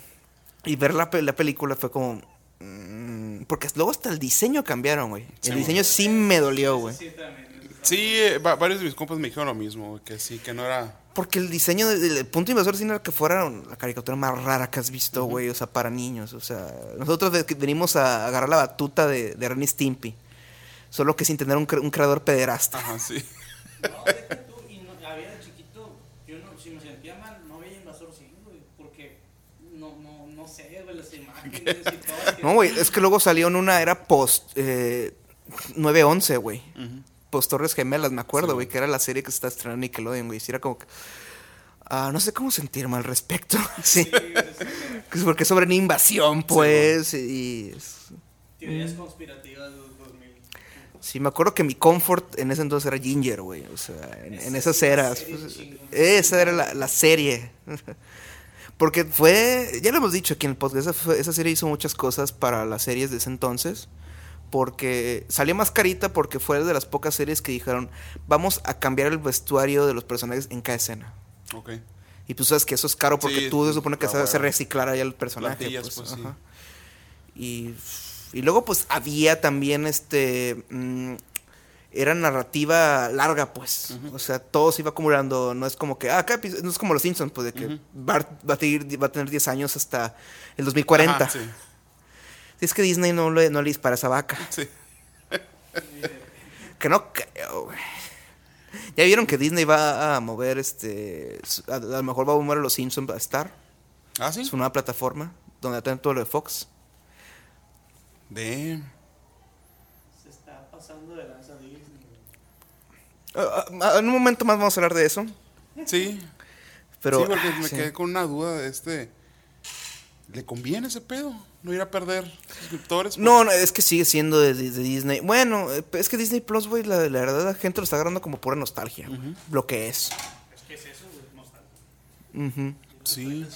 Y ver la, la película fue como... mm, porque luego hasta el diseño cambiaron, güey. Sí, el diseño sí me dolió, güey. Sí, también. Sí, eh, va- varios de mis compas me dijeron lo mismo, güey, que sí, que no era. Porque el diseño del del punto invasor sí no era que fuera la caricatura más rara que has visto, güey. O sea, para niños. O sea, nosotros venimos a agarrar la batuta de, de Ren Stimpy. Solo que sin tener un, cre- un creador pederasta. Ajá, sí. No, deja tú, y no, había de chiquito, yo no, si me sentía mal, no veía Invasor Sim, güey, porque no, no, no sé, güey, las imágenes y todo. que- No, güey, es que luego salió en una era post eh, 9-11, güey. Post Torres Gemelas, me acuerdo, Sí, güey, güey. que era la serie que se está estrenando en Nickelodeon, güey. Sí, era como que. ah, no sé cómo sentirme al respecto. sí. Sí, güey, sí, Que es Porque es sobre una invasión, pues. y. es- Teorías conspirativas 2000. Sí, me acuerdo que mi comfort en ese entonces era Ginger, güey. O sea, en, en esas Esa eras. pues, esa era la, la serie. Porque fue, ya lo hemos dicho aquí en el podcast, esa, serie hizo muchas cosas para las series de ese entonces. Porque salió más carita porque fue de las pocas series que dijeron, vamos a cambiar el vestuario de los personajes en cada escena. Ok. Y tú sabes que eso es caro porque Sí, tú se supone que se reciclar ahí el personaje. Pues, pues, sí. Y, y luego pues había también este... mm, era narrativa larga, pues. O sea, todo se iba acumulando. No es como que, ah, episodio- no es como los Simpsons, pues, de que. Bart va a, tener, va a tener 10 años hasta el 2040. Ajá, sí. Si es que Disney no le, no le dispara a esa vaca. Sí. Que no creo, güey. Ya vieron que Disney va a mover este. A, a lo mejor va a mover a los Simpsons a Star. Ah, sí. Su nueva plataforma. Donde tienen todo lo de Fox. Damn. Se está pasando de lanza Disney. güey. Ah, ah, en un momento más vamos a hablar de eso. Sí. Pero. sí, porque ah, me sí. quedé con una duda de este. ¿Le conviene ese pedo? ¿No ir a perder suscriptores? No, no, es que sigue siendo de, de- de Disney. Bueno, eh, es que Disney Plus, güey, la, la verdad la gente lo está agarrando como pura nostalgia. Lo que es. Es que es eso, güey, nostalgia. Ujú. Sí.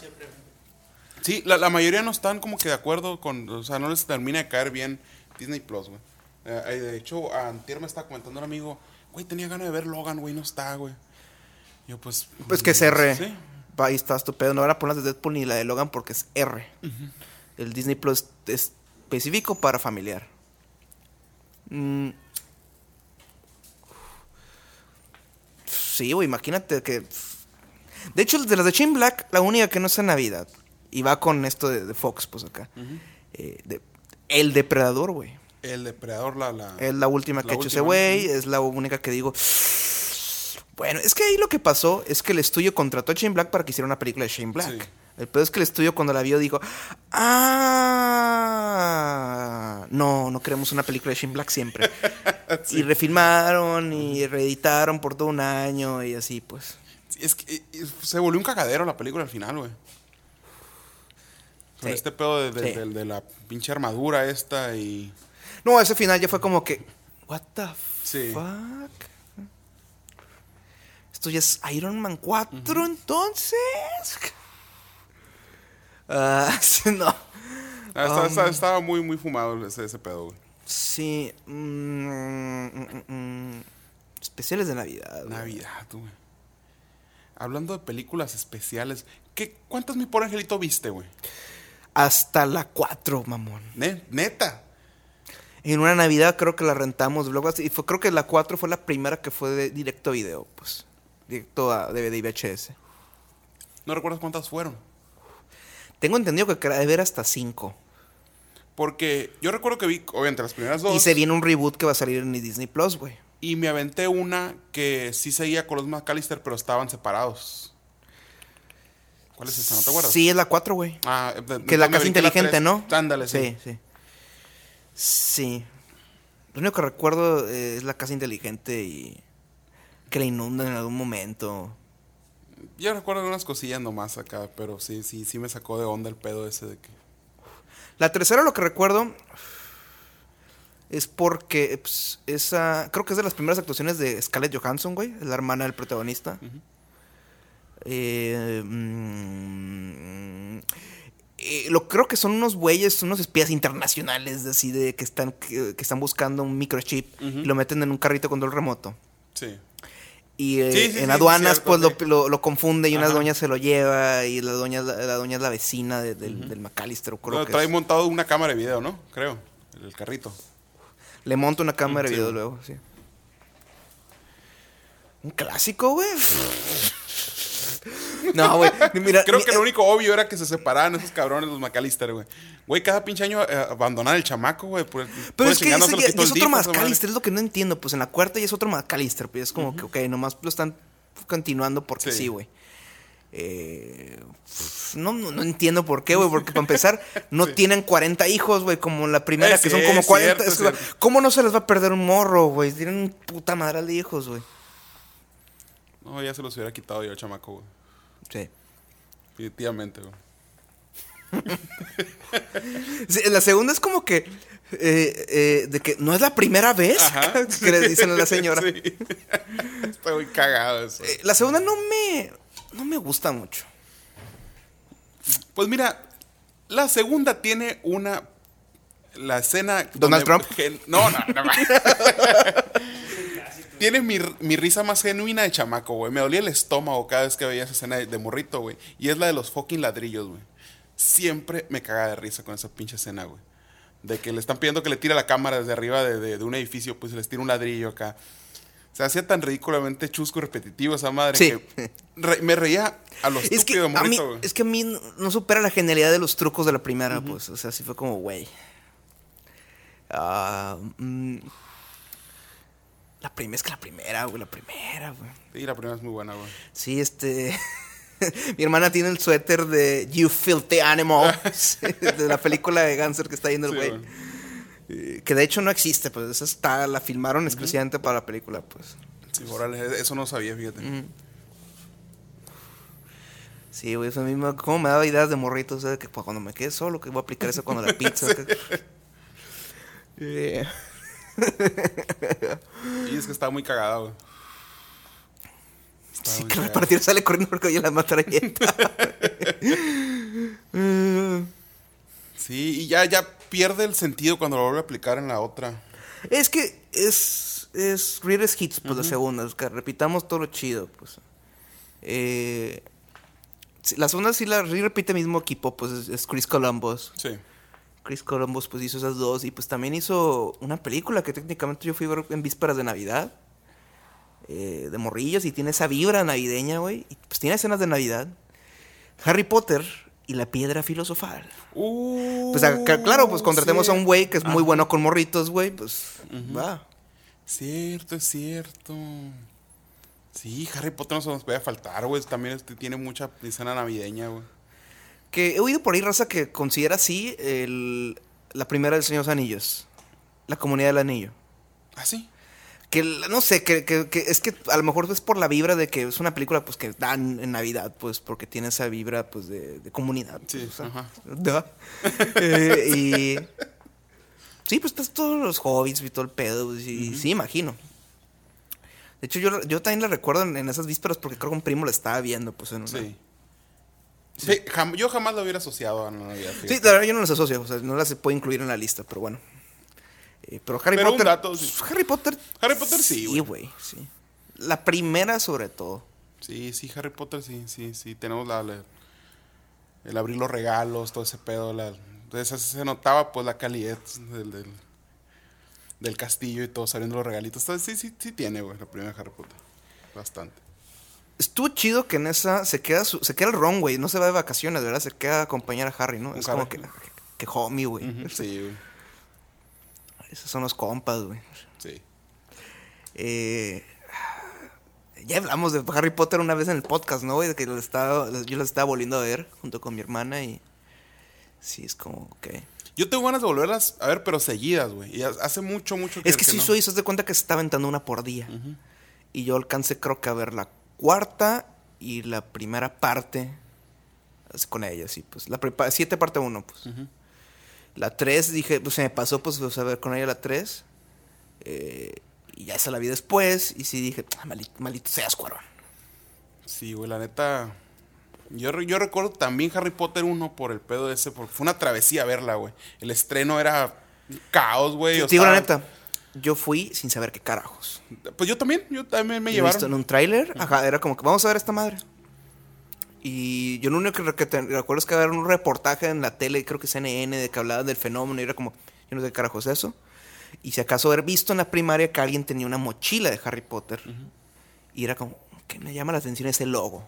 Sí, la, la mayoría no están como que de acuerdo con, o sea, no les termina de caer bien Disney Plus, güey. Eh, eh, de hecho, antier me estaba comentando un amigo, güey, tenía ganas de ver Logan, güey, no está, güey. Yo, pues... Pues que es R. Sí. Va, Ahí está tu pedo. No van a poner las de Deadpool ni la de Logan porque es R. El Disney Plus es específico para familiar. Mm. Sí, güey, imagínate que. De hecho, de las de Chain Black, la única que no es en Navidad. Y va con esto de, de Fox, pues acá. Eh, de- el depredador, güey. El depredador, la. la... Es la última que ha hecho ese güey. Es la única que digo. Bueno, es que ahí lo que pasó es que el estudio contrató a Shane Black para que hiciera una película de Shane Black. Sí. El peor es que el estudio cuando la vio dijo, ah, no, no queremos una película de Shane Black siempre. Y refilmaron y reeditaron por todo un año y así pues. Es que se volvió un cagadero la película al final, güey. Con Sí. este pedo de, de- Sí. de- de la pinche armadura esta y. No, ese final ya fue como que, what the Sí. fuck. Esto ya es Iron Man 4 entonces. Ah, no. Ah, estaba, Um, estaba- estaba muy, muy fumado ese, ese pedo, güey. Sí. mm, mm, mm. Especiales de Navidad. güey. Navidad, güey. Hablando de películas especiales, ¿qué, ¿cuántas mi por angelito viste, güey? Hasta la 4, mamón. Ne- Neta. En una Navidad creo que la rentamos. Y fue, creo que la 4 fue la primera que fue de directo a video, pues. Directo a DVD y VHS. No recuerdas cuántas fueron. Tengo entendido que debe haber hasta 5. Porque yo recuerdo que vi, obviamente, las primeras dos. Y se viene un reboot que va a salir en Disney Plus, güey. Y me aventé una que sí seguía con los McAllister, pero estaban separados. ¿Cuál es esa? ¿No te acuerdas? Sí, es la 4, güey. Ah, de- Que es la casa inteligente. ¿no? Ándale, sí. Sí, sí. Sí. Lo único que recuerdo eh, es la casa inteligente y que la inundan en algún momento. Yo recuerdo unas cosillas nomás acá, pero sí, sí, sí me sacó de onda el pedo ese de que. La tercera lo que recuerdo es porque pues, esa creo que es de las primeras actuaciones de Scarlett Johansson, güey, la hermana del protagonista. Eh, mm, eh, lo creo que son unos güeyes, unos espías internacionales, así de que están que, que están buscando un microchip y lo meten en un carrito control remoto. Sí. Y eh, Sí, sí, en sí, aduanas, cierto, pues lo, sí. lo- lo confunde y una doña se lo lleva y la doña, es la, la doña es la vecina de- del, del McAllister. o creo Bueno, que trae es. montado una cámara de video, ¿no? Creo. El carrito. Le monta una cámara de video luego, sí. Un clásico, güey. No, güey. Mira, Creo que lo único obvio era que se separaran esos cabrones, los McAllister, güey. Güey, cada pinche año eh, abandonar el chamaco, güey. por- Pero por es que ese ya- es otro. McAllister, es lo que no entiendo. Pues en la cuarta ya es otro McAllister, pues es como que, ok, nomás lo están continuando porque Sí. sí, güey. Eh, no, no, no entiendo por qué, güey, porque para empezar, no Sí. tienen 40 hijos, güey, como la primera, Es que son como es 40. cierto, es es que, cierto. ¿Cómo no se les va a perder un morro, güey? Tienen un puta madral de hijos, güey. No, ya se los hubiera quitado yo, chamaco, güey. Sí. Definitivamente, güey. Sí, La segunda es como que. eh, eh, de que no es la primera vez Ajá. que le dicen a la señora. Sí. Está muy cagado eso. Eh, la segunda no me. No me gusta mucho. Pues mira, la segunda tiene una. La escena. ¿Donald Trump? gen- no, no, no. tiene mi, mi risa más genuina de chamaco, güey. Me dolía el estómago cada vez que veía esa escena de, de morrito, güey. Y es la de los fucking ladrillos, güey. Siempre me caga de risa con esa pinche escena, güey. De que le están pidiendo que le tire la cámara desde arriba de, de- de un edificio, pues les tira un ladrillo acá. Se hacía tan ridículamente chusco y repetitivo esa madre Sí. que re- me reía a lo Es que, de a mí, morrito, güey. es que a mí no, no supera la genialidad de los trucos de la primera, pues. O sea, sí fue como, güey. Ah, mm, la primera es que la primera, güey, la primera, güey. Sí, la primera es muy buena, güey. Sí, este. Mi hermana tiene el suéter de You Filthy Animal. sí, de la película de Ganser que está yendo el Sí, güey. Eh, que de hecho no existe, pues. Esa está, la filmaron exclusivamente para la película, pues. Sí, órale, eso no sabía, fíjate. Sí, güey, eso a mí me, como me daba ideas de morrito, o sea, que pues, cuando me quede solo, que voy a aplicar eso cuando la pizza. que- Eh, Y es que estaba muy cagada, güey. Sí, muy que el cagada. repartir sale corriendo porque oye la matralleta. Sí, y ya, ya pierde el sentido cuando lo vuelve a aplicar en la otra. es que es, es Greatest Hits, pues la segunda, es que repitamos todo lo chido, pues. Eh, la segunda sí la repite el mismo equipo, pues es, es Chris Columbus. Sí. Chris Columbus pues hizo esas dos y pues también hizo una película que técnicamente yo fui a ver en vísperas de Navidad. eh, de morrillos y tiene esa vibra navideña, güey. Y pues tiene escenas de Navidad. Harry Potter y la piedra filosofal. Uh, Pues acá, claro, pues contratemos a un güey que es muy Ajá. bueno con morritos, güey, pues va. Cierto, es cierto. Sí, Harry Potter no se nos puede faltar, güey. También este, tiene mucha escena navideña, güey. Que he oído por ahí, raza, que considera así el- la primera del Señor de los Anillos. La comunidad del anillo. ¿Ah, sí? Que no sé, que, que- que es que a lo mejor es por la vibra de que es una película pues que dan en Navidad, pues, porque tiene esa vibra pues de, de comunidad. Sí, pues, ajá. Eh, y. Sí, pues estás todos los hobbits y todo el pedo, pues, y sí, imagino. De hecho, yo, yo también la recuerdo en, en esas vísperas porque creo que un primo la estaba viendo, pues en una. Sí. Sí, jam- yo jamás lo hubiera asociado a Navidad. Sí, la verdad yo no las asocio, o sea, no las puedo incluir en la lista, pero bueno. Eh, pero Harry Pero Potter. dato, sí. Harry Potter. Harry Potter sí, Sí, güey. güey, sí. La primera, sobre todo. Sí, sí, Harry Potter, sí, sí, sí. Tenemos la, la- el abrir los regalos, todo ese pedo. La, esa- se notaba, pues, la calidez del, del, del castillo y todo, saliendo los regalitos. Entonces, sí, sí, sí tiene, güey, la primera Harry Potter. Bastante. Estuvo chido que en esa se queda su- se queda el Ron, güey. No se va de vacaciones, ¿verdad? Se queda a acompañar a Harry, ¿no? Es como que, que homie, güey. Sí, güey. Esos son los compas, güey. Sí. Eh, ya hablamos de Harry Potter una vez en el podcast, ¿no, güey? De que lo estaba, yo lo estaba volviendo a ver junto con mi hermana y... Sí, es como, ok. Yo tengo ganas de volverlas a ver, pero seguidas, güey. Y ha- hace mucho, mucho Es que sí no. soy, se de cuenta que se está aventando una por día. Y yo alcancé creo que a ver la cuarta y la primera parte con ella, sí, pues. La siete parte uno, pues. La tres dije, pues se me pasó, pues, pues, a ver con ella la tres. Eh, y ya esa la vi después. Y sí dije, "Ah, malito, malito seas, cuarón. Sí, güey, la neta. Yo, yo recuerdo también Harry Potter 1 por el pedo ese, porque fue una travesía verla, güey. El estreno era caos, güey. Te o digo la sea, neta, yo fui sin saber qué carajos. Pues yo también, yo también me he visto en llevaron. un tráiler, ajá, era como que vamos a ver esta madre. Y yo lo único que, te- recuerdo es que había un reportaje en la tele, creo que CNN, de que hablaban del fenómeno y era como, yo no sé qué carajo es eso. Y si acaso haber visto en la primaria que alguien tenía una mochila de Harry Potter. Y era como, que me llama la atención ese logo.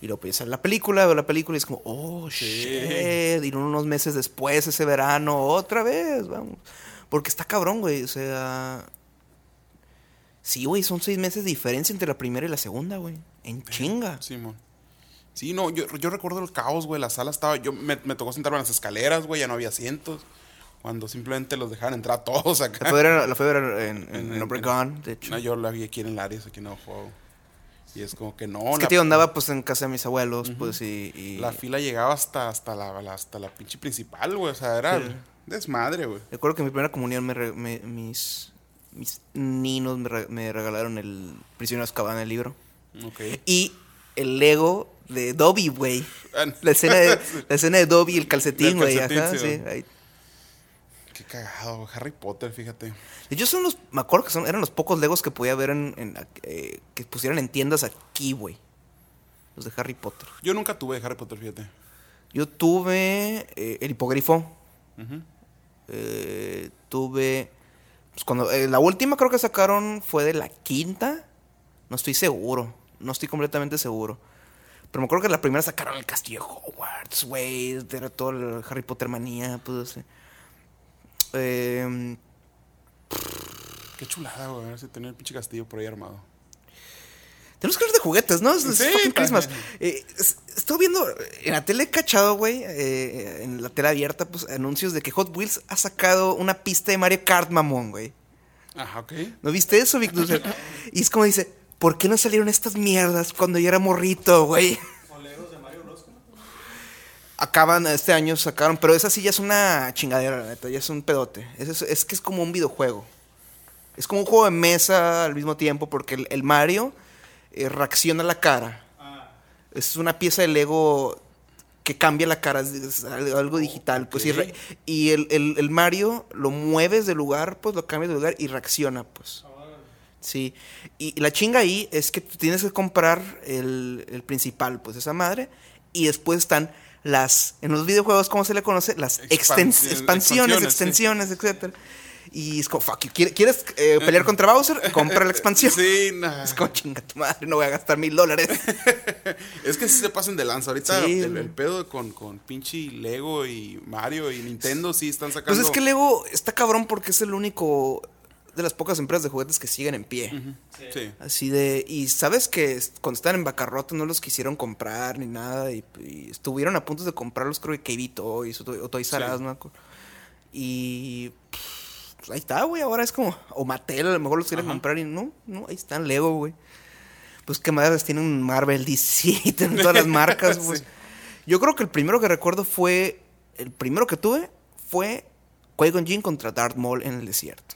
Y luego pues sale la película, veo la película y es como, oh, shit. Y unos meses después, ese verano, otra vez, vamos. Porque está cabrón, güey. O sea, Sí, güey, son seis meses de diferencia entre la primera y la segunda, güey. En chinga. Simón. Sí, no, yo, yo recuerdo el caos, güey. La sala estaba. Yo me, me tocó sentarme en las escaleras, güey. Ya no había asientos. Cuando simplemente los dejaban entrar todos La acá. la fue era en, en, En- en de hecho. No, yo la vi aquí en el Aries, aquí en el juego. Y es como que no. es que la- tío andaba pues en casa de mis abuelos, pues y... y- La fila llegaba hasta, hasta, la, la- hasta la pinche principal, güey. O sea, era Sí. Desmadre, güey. Recuerdo que en mi primera comunión me re- me- mis, mis ninos me, re- me regalaron el Prisionero de Azkaban, el libro. Ok. Y el Lego de Dobby, güey. Ah, La escena de, la escena de Dobby y el calcetín, güey. Ajá, sí, ahí. Qué cagado. Harry Potter, fíjate. Hecho, son los. Me acuerdo que son, eran los pocos Legos que podía ver en. en, eh, que pusieran en tiendas aquí, güey. Los de Harry Potter. Yo nunca tuve Harry Potter, fíjate. Yo tuve eh, el hipogrifo. Ujú. Eh, tuve. Pues cuando. eh, la última creo que sacaron fue de la quinta. No estoy seguro. No estoy completamente seguro. Pero me acuerdo que la primera sacaron el castillo de Hogwarts, güey. Era todo el Harry Potter manía. Pues, eh, eh, Qué chulada, güey. Tenía el pinche castillo por ahí armado. Tenemos que hablar de juguetes, ¿no? Es, es Sí, fucking Christmas. Eh, es- estoy viendo en la tele cachado, güey, eh, en la tele abierta, pues anuncios de que Hot Wheels ha sacado una pista de Mario Kart, mamón, güey. Ajá, ok. ¿No viste eso, sea, y es como dice, ¿por qué no salieron estas mierdas cuando yo era morrito, güey? Moleros de Mario Bros. ¿no? Acaban, este año sacaron, pero esa sí ya es una chingadera, la neta, ya es un pedote. Es, es- es que es como un videojuego. Es como un juego de mesa al mismo tiempo, porque el, el Mario eh, reacciona la cara. Ah, Es una pieza de Lego que cambia la cara, es- algo digital. Pues, y Ok. re- y el, el- el Mario lo mueves de lugar, pues lo cambias de lugar y reacciona, pues. ahora. Sí. Y, la chinga ahí es que tú tienes que comprar el, el principal, pues esa madre. Y después están las, en los videojuegos, ¿cómo se le conoce? Las extens- expansiones, expansiones, sí. extensiones, etcétera. Y es como, fuck you. ¿Quiere- ¿Quieres eh, pelear contra Bowser? Compra la expansión. Sí, nah. Es como, chinga tu madre, no voy a gastar mil dólares. Es que sí se pasan de lanza. Ahorita Sí, el, pedo con, con pinche Lego y Mario y Nintendo sí están sacando. Pues es que Lego está cabrón porque es el único de las pocas empresas de juguetes que siguen en pie. Sí. Así de. Y sabes que cuando estaban en bancarrota no los quisieron comprar ni nada. Y, y estuvieron a punto de comprarlos, creo que KB Toys o, Toy- o Toys R Sí. Us, no me acuerdo. Y. pues, ahí está, güey. Ahora es como. O Mattel a lo mejor los quieren Ajá. comprar y no, no, ahí están Lego, güey. Pues qué más tienen Marvel, DC, tienen todas las marcas, güey. Sí. Yo creo que el primero que recuerdo fue. El primero que tuve fue Qui-Gon Jinn contra Darth Maul en el desierto.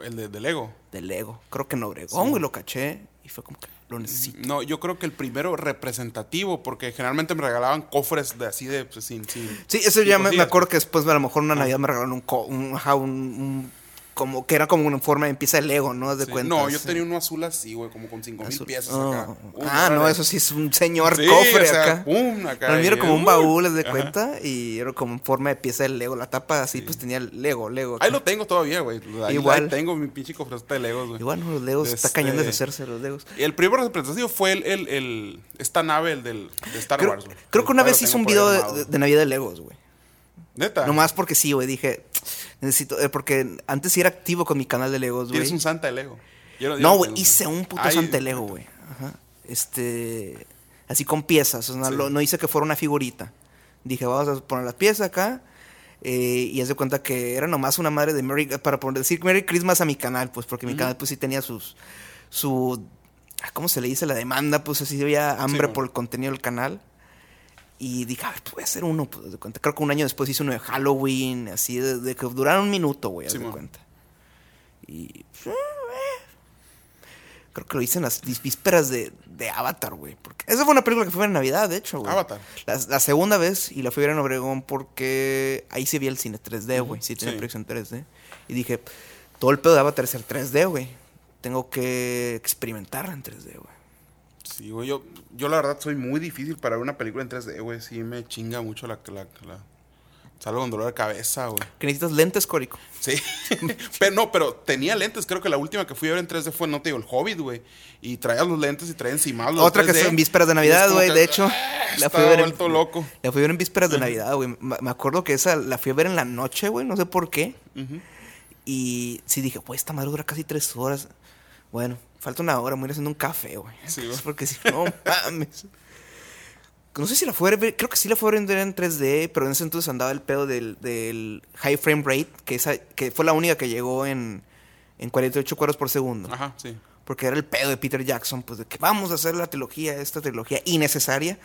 El de, de Lego. De Lego. Creo que en Obregón, güey, lo caché. Y fue como que lo necesito. No, yo creo que el primero representativo, porque generalmente me regalaban cofres de así de pues, sin, sin. Sí, eso ya me, me acuerdo que después a lo mejor una Navidad me regalaron un, co- un, un- un- como que era como una forma de pieza de Lego, ¿no? Haz de Sí. cuenta. No, yo tenía uno azul así, güey, como con cinco mil Azul. piezas Oh, acá. Ah, no, eso sí es un señor Sí, cofre o sea, acá. pum, acá, era como un uh, baúl, haz de ajá. cuenta, y era como en forma de pieza de Lego. La tapa así, pues tenía Lego, Lego. acá. Ahí lo tengo todavía, güey. Ahí, Igual. ahí tengo mi pinche cofrecita de Legos, güey. Igual, no, los Legos, está Este- cañón deshacerse de los Legos. Y el primer representativo fue el, el, el- esta nave, el del, de Star Creo, Wars, güey. creo que una vez hice un video de, armado. de- de Navidad de Legos, güey. Neta. Nomás porque sí, güey. Dije, necesito. eh, porque antes sí era activo con mi canal de Legos, güey. Tienes un Santa de Lego. Yo No, güey, hice un puto Ay, Santa Lego, güey. Ajá. Este. Así con piezas. O sea, Sí. no hice que fuera una figurita. Dije, vamos a poner las piezas acá. eh, y haz de cuenta que era nomás una madre de Merry. Para poner, decir Merry Christmas a mi canal, pues, porque mi canal, pues sí tenía sus. Su. ah, ¿Cómo se le dice? La demanda, pues así había hambre por el contenido del canal. Y dije, a ver, voy a hacer uno, pues, de cuenta. Creo que un año después hice uno de Halloween, así, de, de que duraron un minuto, güey, Sí, de cuenta. Y. pues, eh, Creo que lo hice en las vísperas de, de Avatar, güey. Porque esa fue una película que fue en Navidad, de hecho, güey. Avatar. La, la segunda vez, y la fui a ver en Obregón porque ahí sí vi el cine 3D, güey. Sí tenía Sí. proyección 3D. Y dije, todo el pedo de Avatar es el 3D, güey. Tengo que experimentarla en 3D, güey. Sí, güey, yo, yo la verdad soy muy difícil para ver una película en 3D, güey. Sí me chinga mucho la... la, la- Salgo con dolor de cabeza, güey. Que necesitas lentes, Córico. Sí. pero no, pero tenía lentes. Creo que la última que fui a ver en 3D fue, no te digo, el Hobbit, güey. Y traía los lentes y traía encima los Otra que 3D. es en vísperas de Navidad, güey. De hecho, ah, la fui a ver en, vuelto loco. La fui a ver en vísperas de Navidad, güey. Me acuerdo que esa la fui a ver en la noche, güey. No sé por qué. Y sí dije, pues esta madre dura casi tres horas. Bueno, falta una hora, me voy a ir haciendo un café, güey. Sí, Es güey. porque si no, mames. No sé si la fue a ver, creo que sí la fue a ver en 3D, pero en ese entonces andaba el pedo del, del high frame rate, que, esa, que fue la única que llegó en, en 48 cuadros por segundo. Ajá, sí. Porque era el pedo de Peter Jackson, pues de que vamos a hacer la trilogía, esta trilogía innecesaria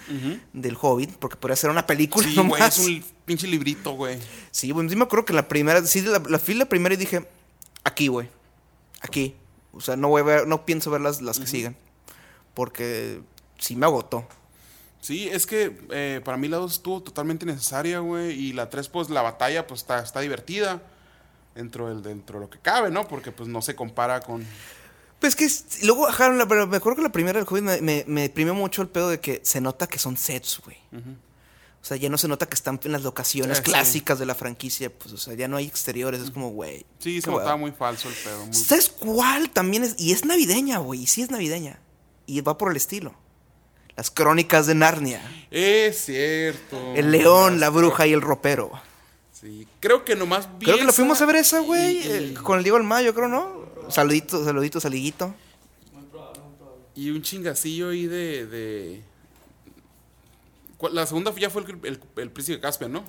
del Hobbit, porque podría ser una película Sí, güey, es un pinche librito, güey. Sí, güey, sí me acuerdo que la primera, sí, la, la fui la primera y dije, aquí, güey, aquí. O sea, no voy a ver, no pienso ver las, las que sigan, porque sí me agotó. Sí, es que eh, para mí la 2 estuvo totalmente innecesaria, güey. Y la 3, pues la batalla, pues está, está divertida. Dentro, del, dentro de lo que cabe, ¿no? Porque pues no se compara con... Pues que luego, ajá, la- pero me acuerdo que la primera del Hobbit me, me, me deprimió mucho el pedo de que se nota que son sets, güey. O sea, ya no se nota que están en las locaciones Eh, sí. clásicas de la franquicia, pues, o sea, ya no hay exteriores, es como, güey. Sí, se notaba muy falso el pedo. muy- ¿Sabes cuál? También es. Y es navideña, güey. Y sí es navideña. Y va por el estilo. Las crónicas de Narnia. Es cierto. El león, la bruja y el ropero. Sí, creo que nomás vi Creo que esa fuimos a ver esa, güey. y- Con el Diego Almayo, creo, ¿no? Saluditos, saluditos, saliguito. Y un chingacillo ahí de. de... ¿Cuál- La segunda ya fue el, el, el príncipe Caspian, ¿no?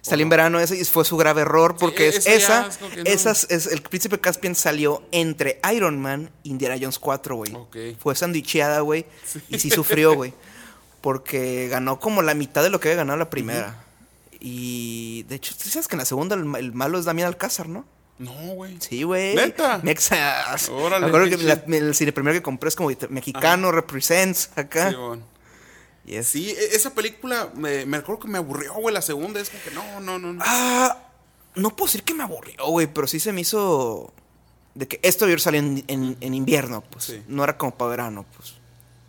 Salió en verano ese y fue su grave error porque Sí, es esa, es no. esas es el príncipe Caspian salió entre Iron Man y Indiana Jones 4, güey. Ok. Fue sandwicheada, güey, y sí sufrió, güey, porque ganó como la mitad de lo que había ganado la primera. Y de hecho, ¿tú sabes que en la segunda el, ma- el malo es Damián Alcázar, ¿no? No, güey. Sí, güey. ¿Neta? Mexas. Órale, Me acuerdo qué que la- el cine primero que compré es como mexicano, represents acá. Sí, bueno. Sí, e- esa película me, me acuerdo que me aburrió, güey. La segunda es como que no, no, no. no. Ah, no puedo decir que me aburrió, güey, pero sí se me hizo de que esto debió salir en, en- en invierno, pues. Sí. No era como para verano, pues.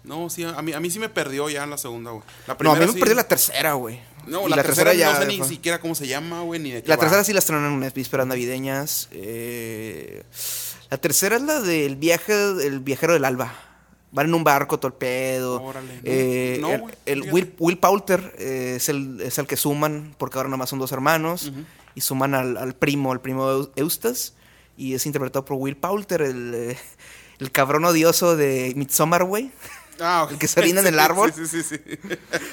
No, sí, a mí, a mí sí me perdió ya en la segunda, güey. La No, a primera mí me sí- perdió la tercera, güey. No, la, tercera, ya no sé ni siquiera cómo se llama, güey, ni de qué La va. tercera sí la estrenaron en unas vísperas navideñas. eh, la tercera es la del viaje, el viajero del alba. Van en un barco, todo el pedo. Órale. Eh, No, el-. Will, Will Poulter eh, es, el, es el que suman, porque ahora nomás son dos hermanos. Y suman al, al primo, el primo Eu- Eustace. Y es interpretado por Will Poulter, el, eh, el cabrón odioso de Midsommar, güey. Ah, ok. el que se orina en el árbol. Sí, sí, sí.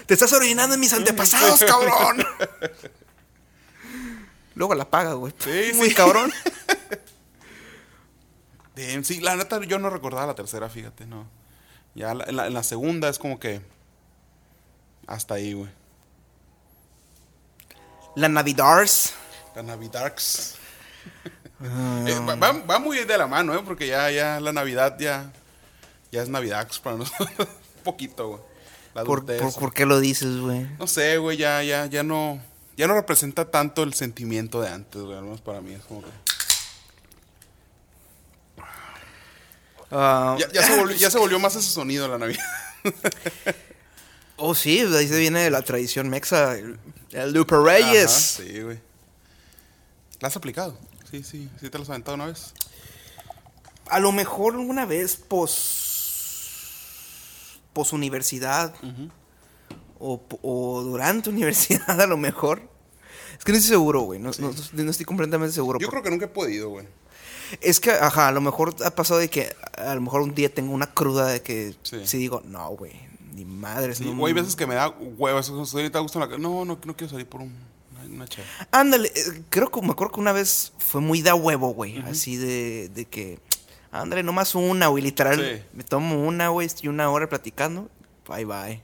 Te estás orinando en mis antepasados, cabrón. Luego la paga, güey. Sí, Muy cabrón. Damn, sí, la neta yo no recordaba la tercera, fíjate, no. Ya la- en, la, en la segunda es como que. Hasta ahí, güey. La Navidars. La Navidarks. Ah. Eh, va, va- muy de la mano, ¿eh? Porque ya, ya la Navidad ya. Ya es Navidax para nosotros. Un poquito, güey. La ¿Por, por, por qué lo dices, güey? No sé, güey, ya, ya, ya no. Ya no representa tanto el sentimiento de antes, güey. Al menos para mí es como que. Ah, Ya, ya se volvió, ya se volvió más ese sonido la Navidad. oh, sí, ahí se viene la tradición mexa. El, el Lupe Reyes. Ajá, sí, güey. ¿La has aplicado? Sí, sí, sí te lo has aventado una vez. A lo mejor alguna vez pos. pos universidad. o, o durante universidad, a lo mejor. Es que no estoy seguro, güey. No, no- no estoy completamente seguro. Yo por- creo que nunca he podido, güey. Es que, ajá, a lo mejor ha pasado de que a lo mejor un día tengo una cruda de que Sí. sí, digo, no, güey, ni madres. Sí, no, güey, hay veces que me da huevos. Ahorita en la No, no, no quiero salir por un, una, chava. Ándale, eh, creo que me acuerdo que una vez fue muy da huevo, güey. Así de, de que, ándale, nomás una, güey, literal. Sí. Me tomo una, güey, estoy una hora platicando. Bye, bye.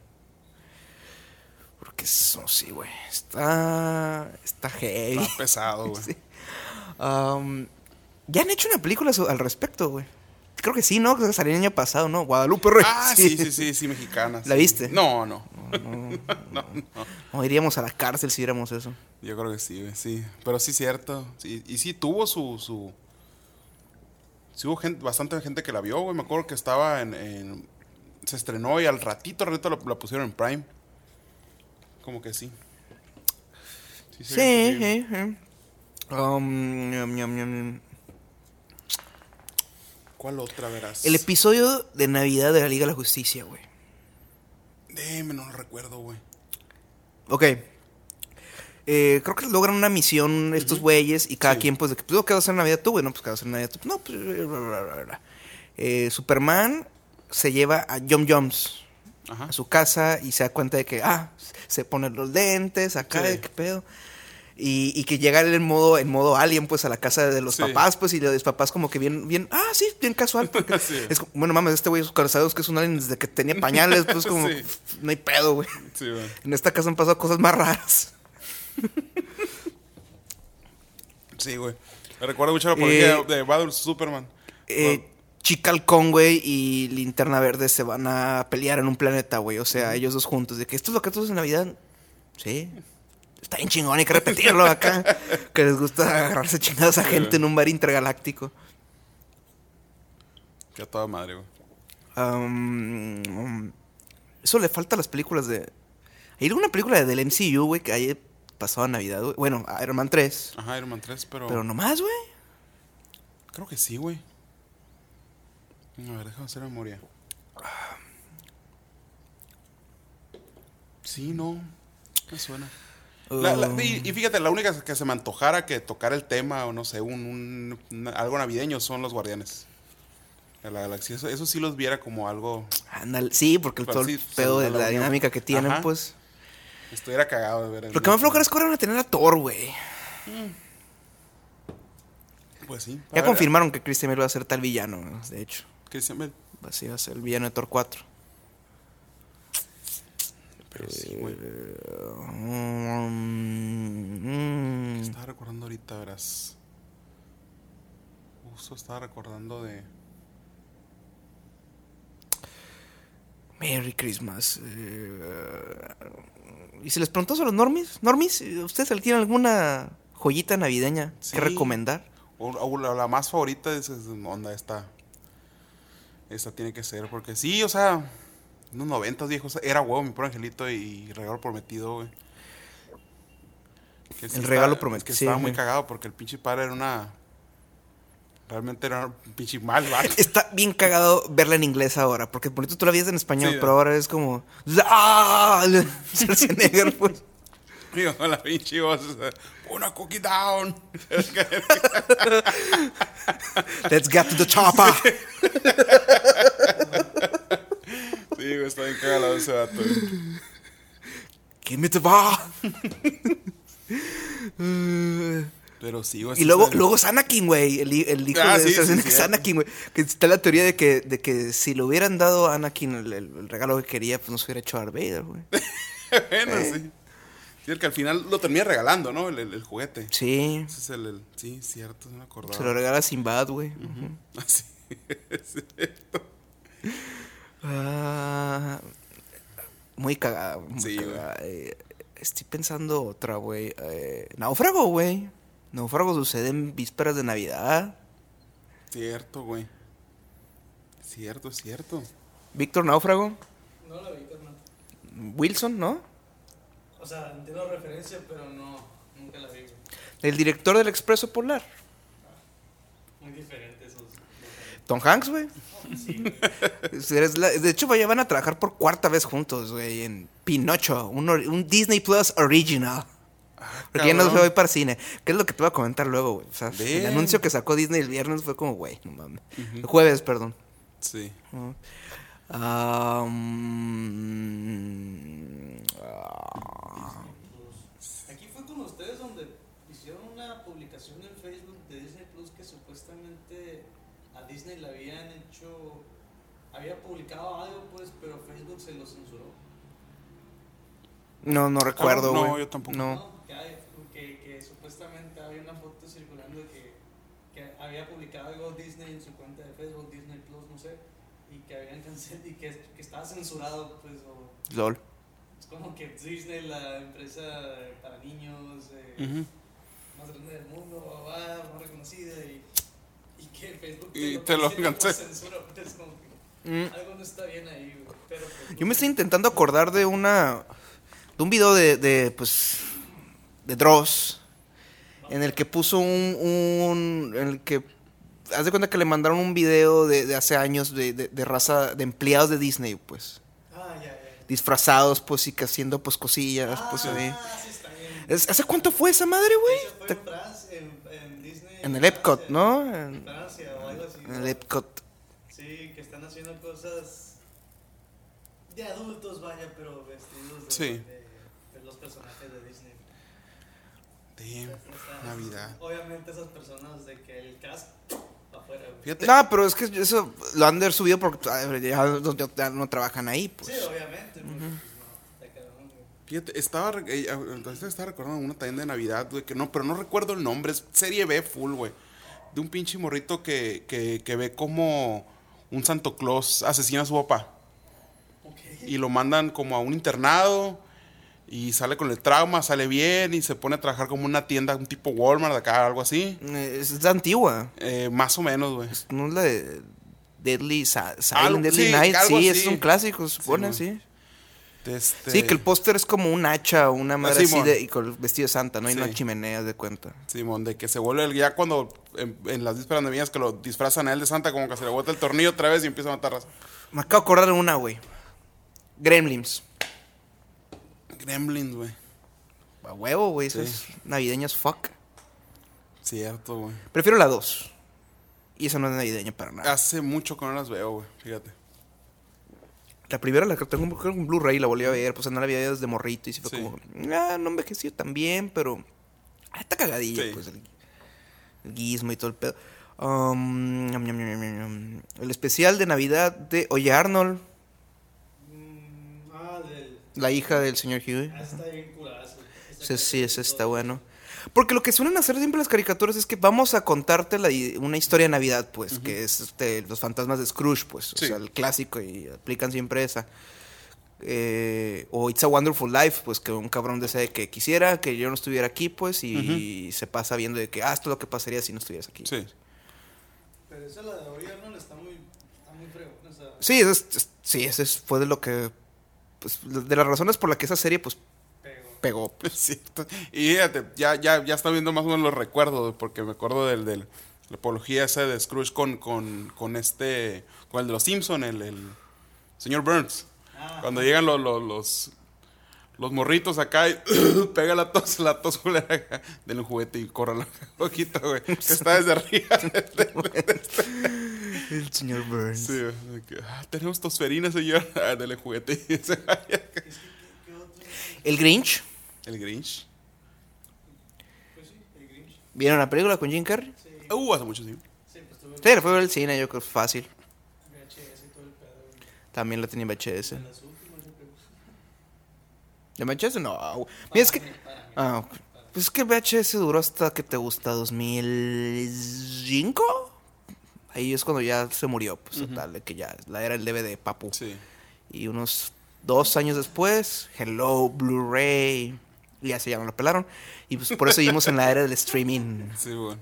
Porque eso sí, güey. Está. Está heavy. Está pesado, güey. Sí. Um, ya han hecho una película al respecto, güey. Creo que sí, ¿no? Creo que salió el año pasado, ¿no? Guadalupe Reyes. Ah, sí, sí, sí, sí, mexicana. ¿La viste? No, no. No, iríamos a la cárcel si viéramos eso. Yo creo que sí, güey, sí. Pero sí, cierto. Y sí tuvo su. su... Sí hubo gente, bastante gente que la vio, güey. Me acuerdo que estaba en, Se estrenó y al ratito, al ratito la, la pusieron en Prime. Como que sí. Sí, sí, sí, sí. Um, ñam, ñam, ñam. ¿Cuál otra verás? El episodio de Navidad de la Liga de la Justicia, güey. Deme, no lo recuerdo, güey. Ok. Eh, creo que logran una misión estos güeyes y cada Sí. quien, pues, de que, pues, ¿qué vas a hacer en Navidad tú, güey? No, pues, ¿qué vas a hacer en Navidad tú? No, pues, bla, bla, bla, bla. Eh, Superman se lleva a Jom Joms a su casa y se da cuenta de que, ah, se pone los lentes, acá, Sí. qué pedo. Y, y que llega él en modo, en modo alien, pues, a la casa de los Sí. papás, pues, y los papás como que bien, bien, ah, sí, bien casual. Porque Sí. es como, bueno, mames, este güey es sabes que es un alien desde que tenía pañales, pues, como, Sí. no hay pedo, güey. En esta casa han pasado cosas más raras. Sí, güey. Me recuerdo mucho la apología Eh, de Battle Superman. Eh, Chica Halcón, güey, y Linterna Verde se van a pelear en un planeta, güey. O sea, ellos dos juntos. De que esto es lo que todos en Navidad. Sí. Está bien chingón, hay que repetirlo acá. que les gusta agarrarse chingados a gente en un bar intergaláctico. Que a toda madre, güey. Um, eso le falta a las películas de. Hay alguna película del MCU, güey, que haya pasado Navidad, güey. Bueno, Iron Man 3. Ajá, Iron Man 3, pero. Pero nomás, güey. Creo que sí, güey. A ver, déjame hacer memoria. Sí, no. Me suena. La- la- y, y fíjate, la única que se me antojara que tocar el tema, o no sé, un, algo navideño son los guardianes de la galaxia. Eso, eso sí los viera como algo. Ándale, sí, porque el, todo el pedo de la dinámica que tienen, Ajá. pues. Estuviera cagado de ver. en- Lo que más flojera es que van a tener a Thor, güey. Pues sí. Ya ver, confirmaron que Christian Bale va a ser tal villano, ¿no? de hecho. Christian Bale. Así va a ser el villano de Thor 4. Pero sí, güey. Mm, Estaba recordando ahorita, verás. Justo estaba recordando de. Merry Christmas. eh, ¿Y si les preguntamos a los normis? ¿Normis? ¿Ustedes tienen alguna joyita navideña Sí. que recomendar? O, o la, la más favorita es, es- onda esta. Esta tiene que ser, porque sí, o sea, en los noventas viejos, era huevo mi pobre angelito y, regalo prometido, güey. Que El regalo está- prometido, Que sí, estaba muy cagado porque el pinche padre era una. Realmente era un pinche mal, vato. Está bien cagado verla en inglés ahora, porque por eso tú la vías en español, Sí, pero ahora es como. ¡Ah! Schwarzenegger, pues. Digo, la pinche voz. Una cookie down. Let's get to the chopper. Güey, está bien cagado ese vato. güey. Give me the bar. Pero sí, güey. Y luego, luego es Anakin, güey. El, el hijo Ah, de sí, sí, es sí. Anakin, güey. Que está la teoría de que, de que si le hubieran dado a Anakin el, el- el regalo que quería, pues no se hubiera hecho Darth Vader, güey. bueno, sí. Sí, el que al final lo termina regalando, ¿no? El, el- el juguete. Sí. Ese es el, el- Sí, cierto, no me acordaba. Se lo regala Sinbad, güey. Ujú. Ah, sí. Sí. Ah, muy cagada, muy Sí, cagada. Eh, estoy pensando otra, güey. Eh, náufrago, güey. Náufrago sucede en vísperas de Navidad. Cierto, güey. Cierto, cierto. Víctor Náufrago. No la vi, carnal. Wilson, ¿no? O sea, entiendo la referencia, pero no, nunca la vi. güey. El director del Expreso Polar. Muy diferente. Tom Hanks, güey. Sí, De hecho, vaya, van a trabajar por cuarta vez juntos, güey, en Pinocho, un, Disney Plus original. Porque ya no cabrón. se voy para el cine. ¿Qué es lo que te voy a comentar luego, güey? O sea, el anuncio que sacó Disney el viernes fue como, güey, no mames. El jueves, perdón. Sí. Ah, ah, Aquí fue con ustedes donde hicieron una publicación en Facebook de Disney Plus que supuestamente a Disney le habían hecho, había publicado algo pues, pero Facebook se lo censuró. no, no recuerdo, no, güey. yo tampoco. No. ¿no? Que, hay- que, que supuestamente había una foto circulando que, que había publicado algo Disney en su cuenta de Facebook, Disney Plus, no sé, y que habían cancelado y que, que estaba censurado, pues, o LOL. es como que Disney, la empresa para niños eh, Ujú. más grande del mundo, más reconocida y, y que Facebook Y te lo por cancela. censura, pues, es como Mm. algo no está bien ahí, güey, pero pues, Yo me estoy intentando acordar de una. de un video de. de pues. de Dross. En el que puso un. un en el que. Haz de cuenta que le mandaron un video de, de hace años de, de, de raza. de empleados de Disney, pues. Ah, ya, ya. Disfrazados, pues, y que haciendo, pues, cosillas, pues, ah, ahí. sí está bien. ¿Hace cuánto fue esa madre, güey? en en, en el Epcot. ¿no? En En, Francia o algo así. en el. Epcot. Sí, haciendo cosas de adultos, vaya, pero vestidos de, Sí. de- de los personajes de Disney. Damn, Navidad. Obviamente esas personas de que el cast afuera. Fíjate. No, pero es que eso lo han de haber subido porque ay, ya, no- ya no trabajan ahí, Sí, pues. obviamente, porque, pues, cabrón, güey. Fíjate, estaba, eh, ahorita estaba recordando una también de Navidad, güey, que no, pero no recuerdo el nombre, es serie B full, güey. De un pinche morrito que, que, que ve como un Santo Claus asesina a su papá. Y lo mandan como a un internado y sale con el trauma, sale bien y se pone a trabajar como una tienda, un tipo Walmart acá, algo así. Eh, Es, es antigua. Eh, más o menos, güey. No es la de Deadly Sa- Algo- Silent Deadly sí, Night. Sí, así. es un clásico, se supone, Sí, sí. Este, Sí, que el póster es como un hacha o una madre Ah, así de, y con el vestido de santa, ¿no? Y Sí. una chimenea de cuenta. Simón, de que se vuelve el ya cuando en, en las vísperas navideñas que lo disfrazan a él de Santa, como que se le bota el tornillo otra vez y empieza a matar raza. Me acabo de acordar de una, güey. Gremlins. Gremlins, güey. A huevo, güey. Sí. es navideño as fuck. Cierto, güey. Prefiero la 2. Y esa no es navideña para nada. Hace mucho que no las veo, güey. Fíjate. La primera la que tengo creo en Blu-ray la volví a ver, pues no la había desde morrito y sí fue Sí. como, ah, no envejeció tan bien, pero ah, está cagadilla, Sí. pues el, el guismo y todo el pedo. Um, el especial de Navidad de Oye Arnold, Mm, ah, del. la hija del señor Huey. Ah, está bien curazo. Sí, sí, ese está bueno. Porque lo que suelen hacer siempre las caricaturas es que vamos a contarte la una historia de Navidad, pues, que es este, los fantasmas de Scrooge, pues, Sí. o sea, el clásico y aplican siempre esa. Eh, o It's a Wonderful Life, pues que un cabrón desee que quisiera que yo no estuviera aquí, pues, y se pasa viendo de que, ah, esto es lo que pasaría si no estuvieras aquí. Sí. Pero esa la de hoy Arnold está muy, está muy fregona. O sea, Sí, eso es- sí, es- fue de lo que, pues, de las razones por las que esa serie, pues, pegó. cierto. Y fíjate, ya, ya, ya está viendo más o menos los recuerdos, porque me acuerdo del, del la apología esa de Scrooge con, con, con este, con el de los Simpson, el, el señor Burns. Cuando llegan los, los, los, los morritos acá y pega la tos, la tos culera del juguete y corre la poquito, güey. Que está desde arriba. El señor Burns. Sí, ah, tenemos tosferina, señor. Ah, Dele juguete. y se vaya. El Grinch. El Grinch. ¿Vieron la película con Jim Carrey? Uh, hace mucho tiempo. Sí, pues tuve Sí, la fue a ver al cine, yo creo fácil. VHS y todo el pedo. También la tenía en VHS. Las últimas, yo creo. ¿De VHS? No. Mira, es que. Ah. Pues es que VHS duró hasta que te gusta 2005. Ahí es cuando ya se murió, pues total, de que ya la era el DVD, papu. Sí. Y unos dos años después, Hello, Blu-ray. Y ya se ya no lo pelaron. Y pues por eso seguimos en la era del streaming. Sí, güey.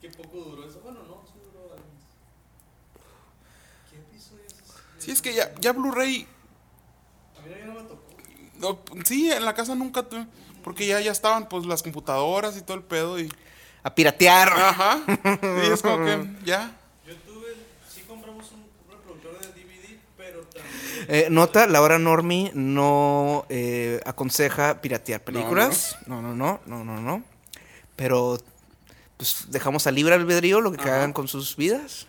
Qué poco duró eso. Bueno, no, sí duró algo. ¿Qué episodio es? Sí, es que ya, ya Blu-ray. A mí ya no me tocó. no, sí, en la casa nunca tuve. Porque ya, ya estaban pues las computadoras y todo el pedo. Y, A piratear. ajá. Y es como que ya. Yo tuve, sí compramos un reproductor de DVD, pero también. Eh, nota, la hora Normie no eh, aconseja piratear películas. No, no, no, no, no, no. Pero pues dejamos a libre albedrío lo que Ajá. hagan con sus vidas.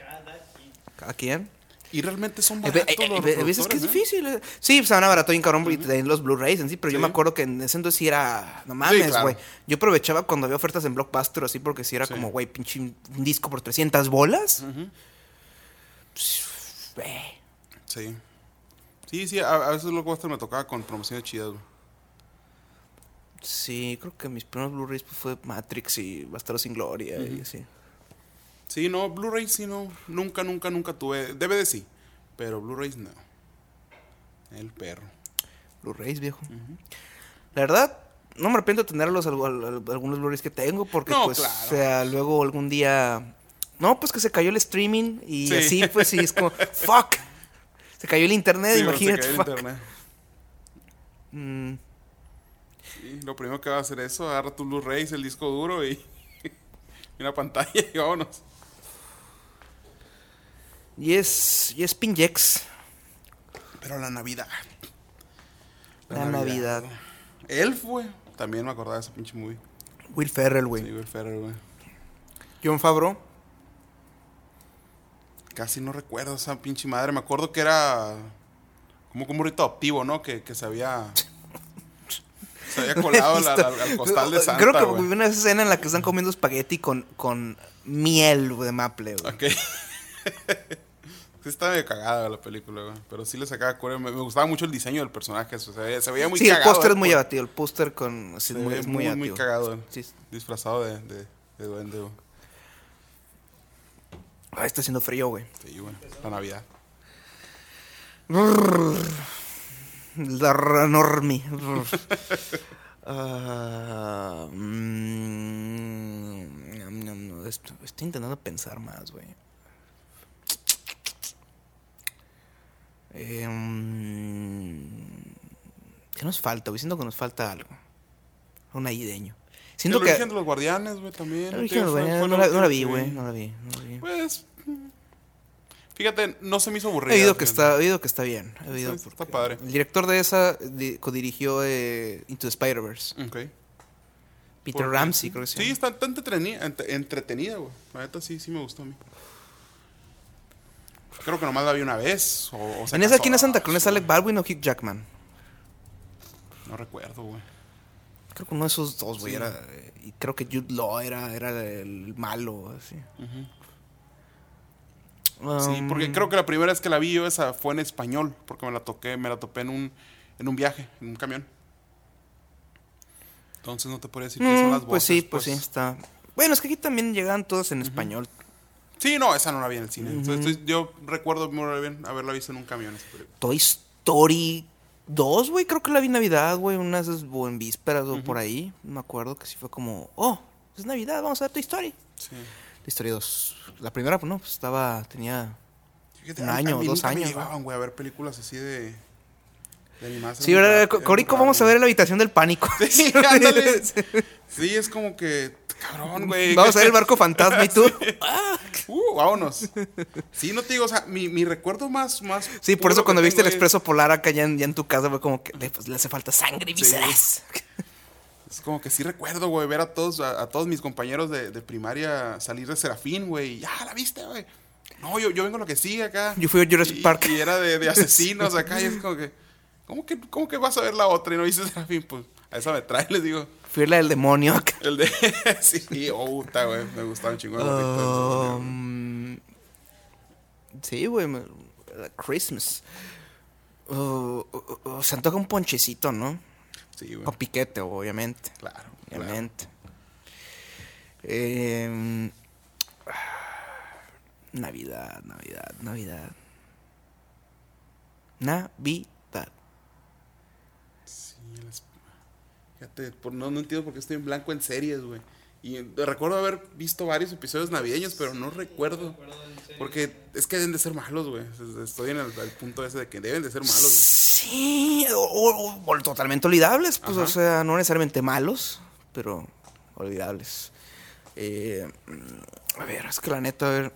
Cada quien. Y realmente son ve- baratos los ve- hay veces que es ¿eh? difícil. eh. Sí, pues van a barato en cabrón y te den los Blu-rays en sí, pero yo me acuerdo que en ese entonces sí era. No mames, claro. güey. Yo aprovechaba cuando había ofertas en Blockbuster así, porque sí era Sí. como, güey, pinche un disco por 300 bolas. Pues, güey. Sí. Sí, sí, a, a veces Blockbuster me tocaba con promociones chidas, güey. Sí, creo que mis primeros Blu-rays pues, fue Matrix y Bastardo sin Gloria y así. Sí, no, Blu-ray sí, no. Nunca, nunca, nunca tuve. DVD sí. Pero Blu-rays no. El perro. Blu-rays, viejo. La verdad, no me arrepiento de tener los, algunos Blu-rays que tengo porque, No, pues, claro. o sea, luego algún día. No, pues que se cayó el streaming y Sí. así, pues, sí, es como, fuck. Se cayó el internet, Sí, güey, se imagínate. cayó el internet. Mm, Sí, lo primero que va a hacer eso, agarra tu Blu-rays, el disco duro y, y una pantalla y vámonos. y es, y es Pinjex, Pero la Navidad. la Navidad. Elf, güey. También me acordaba de ese pinche movie. Will Ferrell, Sí, güey. güey, el Ferrer, güey. John Favreau. Casi no recuerdo esa pinche madre. Me acuerdo que era como un burrito adoptivo, ¿no? Que, que se había. Se había colado al, al- al costal de Santa. Creo que vi una escena en la que están comiendo espagueti con, con miel de maple, güey. Ok. sí, estaba medio cagada la película, güey. Pero sí le sacaba cura. Me, me gustaba mucho el diseño del personaje. o sea, se, veía, se veía muy sí, el cagado. póster ¿eh? es muy Por- abatido. El póster con. sí, muy, muy, muy, muy cagado. Sí. Disfrazado de, de, de duende, güey. Ay, está haciendo frío, güey. Sí, güey. La Navidad. La Ranormi. Ah, mm, estoy intentando pensar más, güey. Eh, ¿Qué nos falta, güey? Siento que nos falta algo. Un navideño. Siento el que. origen de los guardianes, güey, también. El origen, no, la, no la último vi, güey. No la vi. No la vi. Pues. mm, Fíjate, no se me hizo aburrida. He oído que está, he oído que está bien. He oído Está- padre. El director de esa di- codirigió eh, Into the Spider-Verse. Ok. Peter Ramsey, creo que Sí, llama. está, está entretenida, entre- entretenida, güey. La neta sí, sí me gustó a mí. Creo que nomás la vi una vez. O, o En esa aquí en Santa Cruz Alec Baldwin o Hugh Jackman. No recuerdo, güey. Creo que uno de esos dos, güey, Sí. era. eh, Y creo que Jude Law era, era el malo, así. Sí, Um, porque creo que la primera vez que la vi yo esa fue en español, porque me la toqué, me la topé en un, en un viaje, en un camión. Entonces no te podría decir qué son mm, las voces. pues sí, pues, sí, está. Bueno, es que aquí también llegan todos en español. Sí, no, esa no la vi en el cine. Entonces, estoy- yo recuerdo muy bien haberla visto en un camión. esa. Toy Story 2, güey, creo que la vi en Navidad, güey, unas o en vísperas o por ahí. Me acuerdo que sí fue como, oh, es Navidad, vamos a ver Toy Story. Sí. Toy Story 2. La primera, pues no, pues estaba, tenía... Fíjate, Un año, mí dos me años, llevaban, güey, a ver películas así de... de animadas Sí, Corico, vamos a ver la habitación del pánico. Sí, ándale. Sí, es como que, cabrón, güey. Vamos a ver el barco fantasma y tú. Uh, vámonos. Sí, no te digo, o sea, mi, mi recuerdo más, más. Sí, por eso cuando viste el es- expreso polar acá ya en, ya en tu casa fue como que le, pues, le hace falta sangre y vísceras. Es como que sí recuerdo, güey, ver a todos, a, a todos mis compañeros de, de primaria salir de Serafín, güey. Ya, la viste, güey. No, yo, yo vengo lo que sigue acá. Yo fui a Jurassic Y- Park. Y era de, de asesinos acá. Y es como que, ¿cómo que, cómo que vas a ver la otra y no viste Serafín? Pues a esa me trae, les digo. Fui la del demonio acá. El de. sí, oh, puta, güey. Me gustaba un chingo. Um, sí, güey. Christmas. Uh, uh, uh, se antoja un ponchecito, ¿no? Sí, güey. Con piquete, obviamente. Claro. claro. Obviamente. Em, Navidad, Navidad, Navidad. Navidad. Sí, las- Fíjate, por- no, no entiendo por qué estoy en blanco en series, güey. Y recuerdo haber visto varios episodios navideños, pero no recuerdo. Porque es que deben de ser malos, güey. Estoy en el, el punto ese de que deben de ser malos, güey. Sí, o, o- o totalmente olvidables, pues, Ajá. o sea, no necesariamente malos, pero olvidables. Eh, a ver, es que la neta, a ver.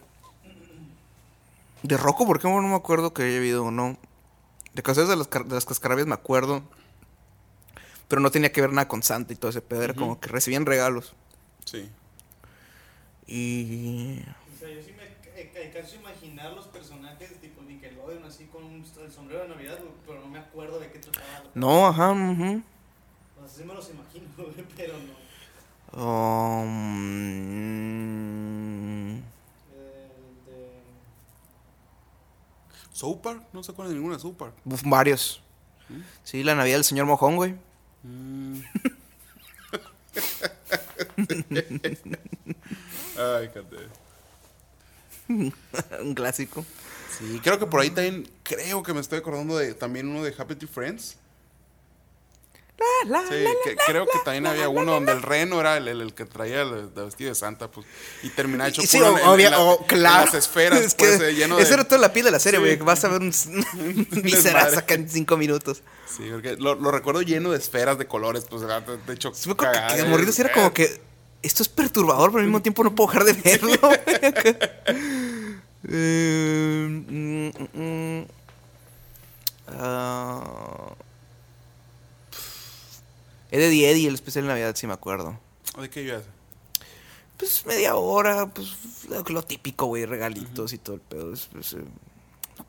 De Rocco, ¿por qué no me acuerdo que haya habido o no? De Caseros de las, de las Cascarabias me acuerdo. Pero no tenía que ver nada con Santa y todo ese pedo. Era como que recibían regalos. Sí. Y. O sea, yo sí me ca- alcanzo a imaginar los personajes tipo Nickelodeon así con un, el sombrero de Navidad, pero no me acuerdo de qué trataba. No, ajá, ujú. O sea, sí me los imagino, güey, pero no. Um, El de... Park, no se acuerdan de ninguna de South Park. varios. Sí, la Navidad del señor Mojón, güey. Mm. Ay. Un clásico. Sí, creo que por ahí también, creo que me estoy acordando de también uno de Happy Tree Friends. La, Sí, que- creo que también había uno donde el reno era el, el- el que traía el, el vestido de Santa, pues, y terminaba hecho sí, puro en- en obvia- la- o- en claro. las esferas, Es que pues, eh, lleno de... Esa era toda la piel de la serie, Sí. güey. que Vas a ver un vísceras desmadre. acá en cinco minutos. Sí, porque lo, lo recuerdo lleno de esferas de colores, pues, era de hecho... Sí, me acuerdo que, cagada, que de morritos era como que. Esto es perturbador, pero al mismo tiempo no puedo dejar de verlo. Eh, mm, mm. Ah. Eddie Eddie, el especial de Navidad, sí me acuerdo. ¿De qué ibas? Pues media hora, pues lo, típico, güey, regalitos y todo el pedo. es- es, eh,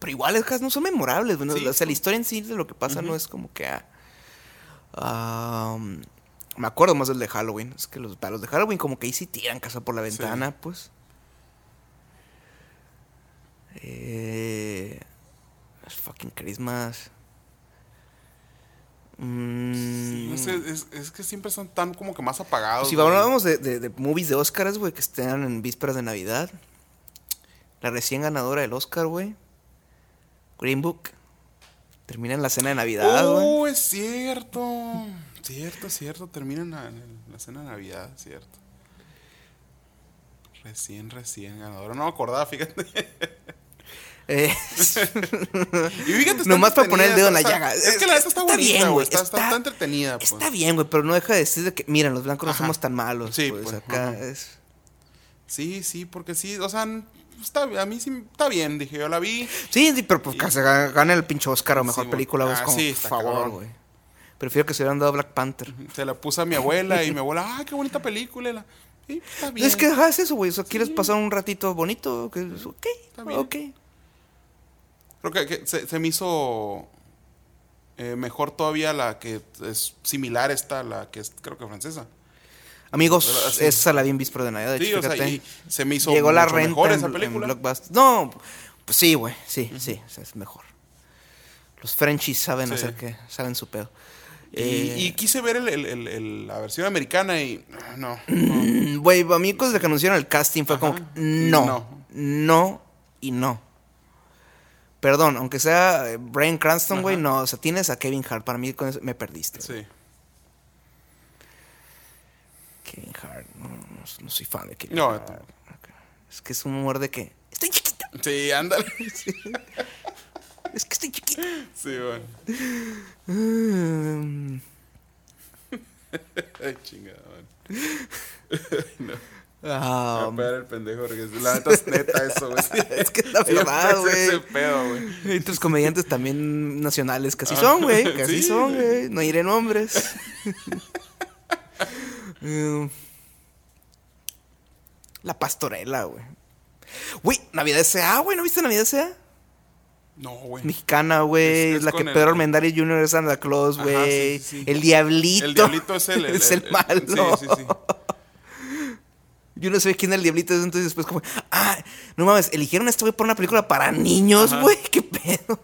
pero igual no son memorables, güey. no, Sí. O sea, la historia en sí de lo que pasa no es como que. ah, me acuerdo más del de Halloween. Es que los, los de Halloween, como que ahí sí tiran casa por la ventana, pues. Eh, es fucking Christmas. Mm, No sé, es, es que siempre son tan como que más apagados. si güey. hablábamos de, de, de movies de Oscars, güey, que estén en vísperas de Navidad. La recién ganadora del Oscar, güey. Green Book. Termina en la cena de Navidad, güey. Oh, es cierto. Cierto, cierto. Termina en la, en la cena de Navidad, cierto. Recién, recién ganadora. No me acordaba, fíjate. Eh, Y fíjate, Nomás para poner el dedo en la llaga. Es que la está Está bonita, bien, güey. Está, está, entretenida, pues. está bien, güey, pero no deja de decir de que, miren, los blancos no somos tan malos. Sí, pues, pues, acá ajá. es... Sí, sí, porque sí, o sea, está, a mí sí está bien, dije, yo la vi. Sí, sí, pero pues que se ga- gane el pinche Oscar o mejor Sí, película, güey, es ah, como, sí, favor, güey. Prefiero que se hubieran dado Black Panther. Se la puse a mi abuela y mi abuela, ¡ay, qué bonita película! Y la- Sí, está bien. Es que ajá, es eso, güey. O sea, ¿quieres pasar un ratito bonito? Que, ok, Está bien. ok. Creo que, que se, se me hizo eh, mejor todavía la que es similar esta, la que es creo que francesa. Amigos, ¿Verdad? Sí. esa la vi en víspera de Navidad. Sí, hecho, o sea, y se me hizo Llegó la mucho renta mejor en, esa en película. Blockbuster. No, pues sí, güey. Sí, sí, o sea, es mejor. Los Frenchies saben Sí. hacer que, saben su pedo. Y, Eh, y quise ver el- el- el- el- la versión americana y ah, no. no. Güey, a mí desde que anunciaron el casting fue Ajá. como, no, No. no, y no. Perdón, aunque sea eh, Brian Cranston, güey, no. O sea, tienes a Kevin Hart. Para mí con eso me perdiste. Sí. Kevin Hart, no, no, no soy fan de Kevin No, Hart. Es que es un humor de que, estoy chiquito, Sí, ándale. es que estoy chiquito. Sí, bueno. Mm, Ay, chingada, man. ah, el pendejo porque la neta es neta eso, güey. es que es la Siempre verdad, güey. Y otros comediantes también nacionales así Ah, son, güey. Sí, son, güey. No diré nombres. Mm. La pastorela, güey. Güey, Navidad S.A., güey. ¿No viste Navidad S.A.? No, güey. Mexicana, güey. La que el- Pedro Armendáriz Jr. es Santa Claus, güey. sí, sí, sí. El Diablito. El diablito es el, es el, malo. Sí, sí, sí. Yo no sé quién es el Diablito. Entonces después como... Ah, no mames. Eligieron a este güey por una película para niños, güey. ¿Qué pedo?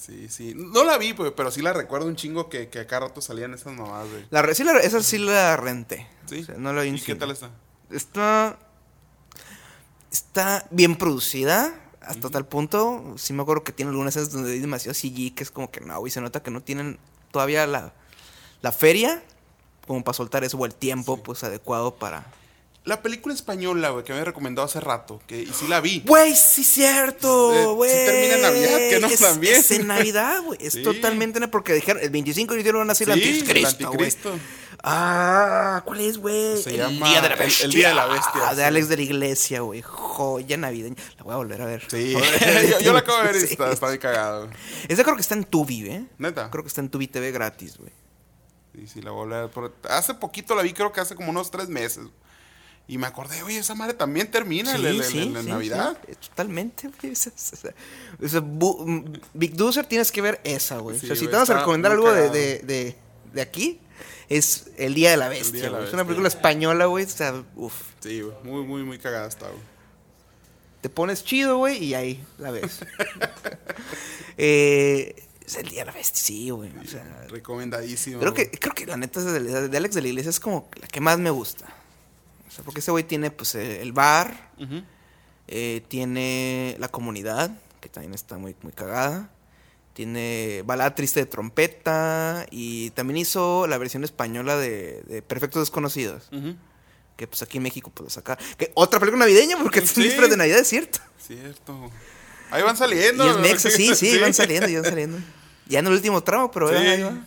Sí, sí. No la vi, pero sí la recuerdo un chingo que, que a cada rato salían esas mamadas, güey. La, re- sí la, esa sí la renté. Sí. O sea, no la vi ¿Y qué tal está? Está. Está bien producida. Hasta tal punto. Sí me acuerdo que tiene algunas escenas donde hay demasiado CG. Que es como que no, güey. Se nota que no tienen todavía la, la feria. Como para soltar eso. O el tiempo, Sí. pues adecuado para. La película española, güey, que me había recomendado hace rato, que y sí la vi. Güey, sí, cierto, Eh, sí güey. termina en Navidad, que no es, también. Es en Navidad, güey. Es Sí. totalmente. Porque dijeron, el 25 de diciembre van a ser el anticristo, güey. Ah, ¿cuál es, güey? Se el llama Día de la el- el Bestia. Día de la Bestia, Ah, de. Alex de la Iglesia, güey. Joya navideña. La voy a volver a ver. Sí, yo, yo la acabo de ver y Sí. está, está muy cagado. güey. Esa creo que está en Tubi, ¿eh? Neta. Creo que está en Tubi TV gratis, güey. Sí, sí, la voy a ver. pero Hace poquito la vi, creo que hace como unos tres meses. Y me acordé, oye, esa madre también termina en, en- en- en sí, Navidad. sí. Totalmente, güey. O sea, Big Dozer tienes que ver esa, güey. Sí, o sea, si te vamos a recomendar algo de, de, de, de aquí, es El Día de la Bestia, güey. Es una película española, güey. O sea, uff. Sí, güey, muy, muy, muy cagada está, güey. Te pones chido, güey, y ahí la ves. eh, es el día de la bestia, sí, güey. O sea, Recomendadísimo. creo que, creo que la neta de Alex de la Iglesia es como la que más me gusta. O sea, porque ese güey tiene, pues, el bar, eh, tiene la comunidad, que también está muy, muy cagada. Tiene Balada Triste de Trompeta. Y también hizo la versión española de, de Perfectos Desconocidos. Que pues aquí en México puedo sacar. Que otra película navideña, porque es Sí. vísperas de Navidad, es cierto. Cierto. Ahí van saliendo. Y es güey. Mexa, sí, sí, van saliendo, ya van saliendo. Ya en el último tramo, pero Sí. ahí va.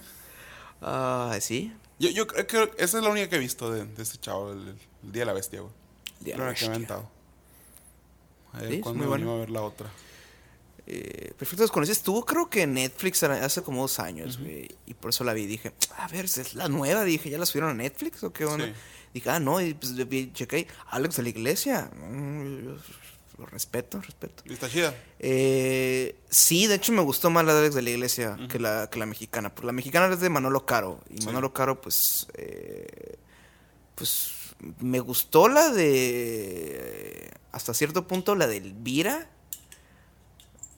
Ah, sí. Yo, yo creo que esa es la única que he visto de, de este chavo, el, el Día de la Bestia, güey. Día de La la que Bestia. aventado. A ver Sí, es cuándo animo a ver la otra. Eh, Perfecto Desconocido estuvo, creo que en Netflix hace como dos años, güey. Y por eso la vi. Dije, a ver, ¿es la nueva? Dije, ¿ya la subieron a Netflix o qué onda? Sí. Dije, ah, no. Y pues vi- chequé, Alex de la Iglesia. Mm, yo lo respeto, respeto. ¿Y está chida? Eh, sí, de hecho me gustó más la de Alex de la Iglesia que, la, que la mexicana. Porque la mexicana es de Manolo Caro. Y Sí. Manolo Caro, pues. eh, pues. Me gustó la de. Hasta cierto punto, la de Elvira.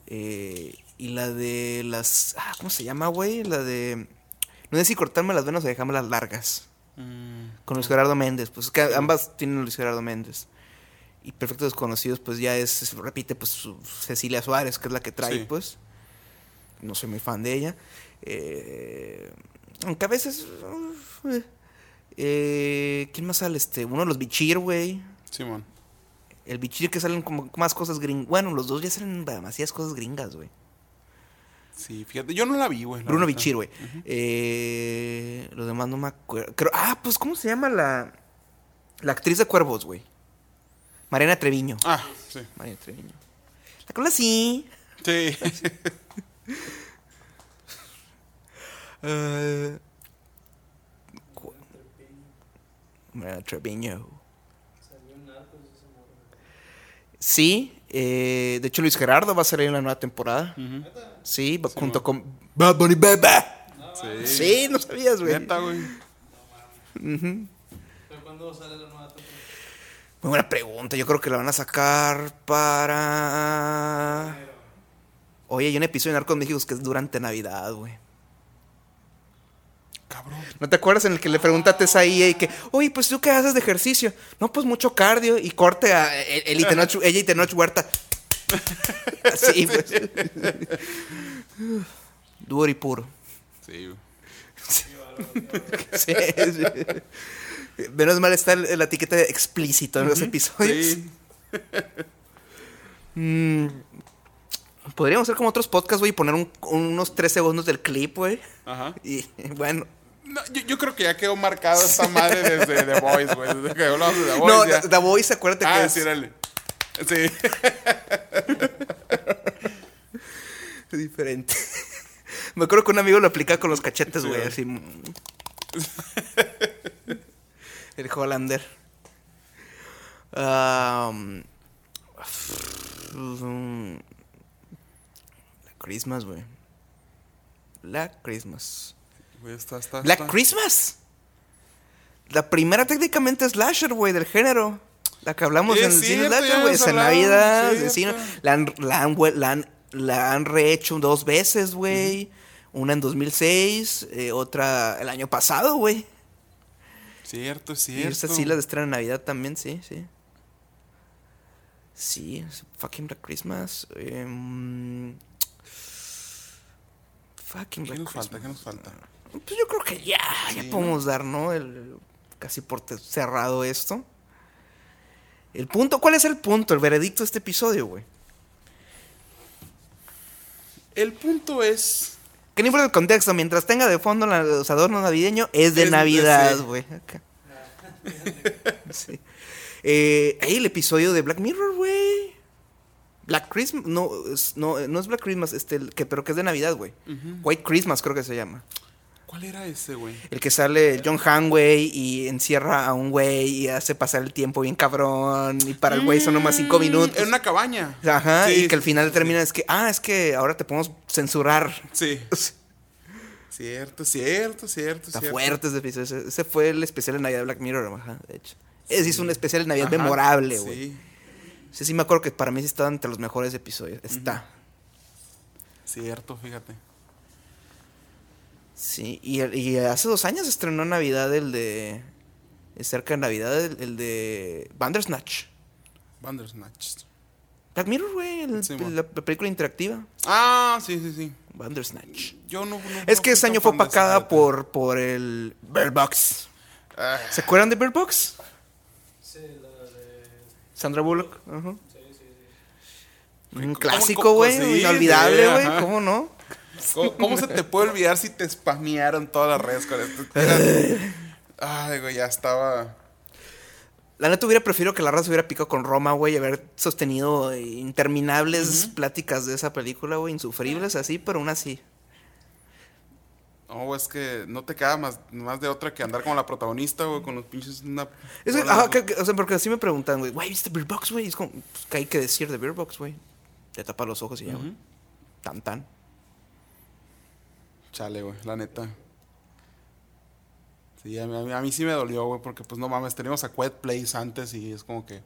eh, y la de las. Ah, ¿Cómo se llama, güey? La de. No sé si cortarme las venas o dejarme las largas. Mm, Con Luis Gerardo Méndez. Pues que ambas tienen Luis Gerardo Méndez. Y Perfectos Desconocidos, pues ya es, es- repite, pues su- Cecilia Suárez, que es la que trae, Sí. pues. No soy muy fan de ella. Eh, aunque a veces. uh, eh, eh, ¿Quién más sale? Este, uno de los Bichir, güey. Simón. El Bichir que salen como más cosas gringas. Bueno, los dos ya salen demasiadas cosas gringas, güey. Sí, fíjate, yo no la vi, güey. Bruno. Bichir, güey. Eh, los demás no me acuerdo. Creo- ah, pues, ¿cómo se llama la, la actriz de Cuervos, güey? Mariana Treviño. Ah, sí. Mariana Treviño. La cola sí. Sí. Eh, cu- Mariana Treviño. Salió en Narcos ese morro. Sí, eh, de hecho Luis Gerardo va a salir en la nueva temporada. Ujú. Sí, va- Sí, junto con Bad Bunny Bebe. Sí. Sí, no sabías, güey. Neta, güey. Ujú. ¿Pero cuándo sale la nueva temporada? Muy buena pregunta. Yo creo que la van a sacar para. Oye, hay un episodio de Narcos México que es durante Navidad, güey. Cabrón. ¿No te acuerdas en el que le preguntaste a ella y que, oye, pues tú qué haces de ejercicio? No, pues mucho cardio y corte a el, el y Tenoch- ella y Tenoch Huerta. Así, pues. Duro y puro. Sí, güey. Sí, sí. Menos mal está la etiqueta de explícito en los episodios. Sí. Mm. Podríamos hacer como otros podcasts, güey, y poner un- unos tres segundos del clip, güey. Ajá. Y bueno. No, yo, yo creo que ya quedó marcado esta madre desde The Voice, güey. Desde que hablamos de The Voice. no, ya. The, Voice, acuérdate que Ah, sí, dale. Sí. diferente. Me acuerdo que un amigo lo aplicaba con los cachetes, güey, así. El Hollander. Um, la Christmas, güey. La Christmas. Güey, está, está, Black está. Christmas. La primera técnicamente slasher, güey, del género. La que hablamos en el cine cierto, slasher, güey. hemos Es en hablado, Navidad, cierto. cine. La han, la han, la han- la han rehecho dos veces, güey. Una en 2006, eh, otra el año pasado, güey. Cierto, es Y cierto. esta sí la de estreno en Navidad también, sí, sí. Sí, fucking Black Christmas. em, fucking ¿Qué Black nos falta? Christmas. ¿Qué nos falta? Pues yo creo que ya, ya podemos dar, ¿no? El, casi por cerrado esto. El punto, ¿cuál es el punto, el veredicto de este episodio, güey? El punto es. Que no importa el contexto, mientras tenga de fondo la- los adornos navideños, es de Es Navidad, güey. Sí. Eh, el episodio de Black Mirror, güey. Black Christmas, no, es, no, no es Black Christmas, este, que, pero que es de Navidad, güey. White Christmas creo que se llama. ¿Cuál era ese, güey? El que sale John Han, güey, y encierra a un güey y hace pasar el tiempo bien cabrón. Y para el güey son nomás cinco Mm, minutos. En una cabaña. Ajá, Sí, y que al sí, final sí, termina es que, ah, es que ahora te podemos censurar. Sí. Cierto, cierto, cierto. Está cierto. fuerte ese episodio. Ese, ese fue el especial de Navidad de Black Mirror, ajá, de hecho. Ese hizo un especial de Navidad Ajá, memorable, güey. Sí, Ese sí me acuerdo que para mí sí estaba entre los mejores episodios. Está. cierto, fíjate. Sí, y, y hace dos años estrenó en Navidad el de... Cerca de Navidad, el, el de Bandersnatch. Bandersnatch. Black Mirror, güey, el- Sí, la, película interactiva. Ah, sí, sí, sí. Bandersnatch. Yo no. no- Es no que ese año fue opacada por, por el Bird Box. Ah, ¿Se acuerdan de Bird Box? Sí, la de. Sandra Bullock. ajá. Sí, sí, sí. Un ¿Cómo- clásico, güey. inolvidable, güey. ¿Cómo no? ¿Cómo, cómo se te puede olvidar si te spamearon todas las redes con esto? Ay, güey, ya estaba. La neta hubiera preferido que la raza hubiera picado con Roma, güey, y haber sostenido interminables pláticas de esa película, güey, insufribles así, pero aún así. No, es que no te queda más, más de otra que andar como la protagonista, güey, con los pinches. Una... Es que, hola, ajá, güey. que- que- o sea, porque así me preguntan, güey, güey, ¿viste Beer Box, güey? Es como, pues, ¿qué hay que decir de Beer Box, güey? Te tapa los ojos y ya, güey. Tan, tan. Chale, güey, la neta. Sí, a mí, a mí- a mí sí me dolió, güey, porque pues no mames, teníamos a Quiet Place antes y es como que.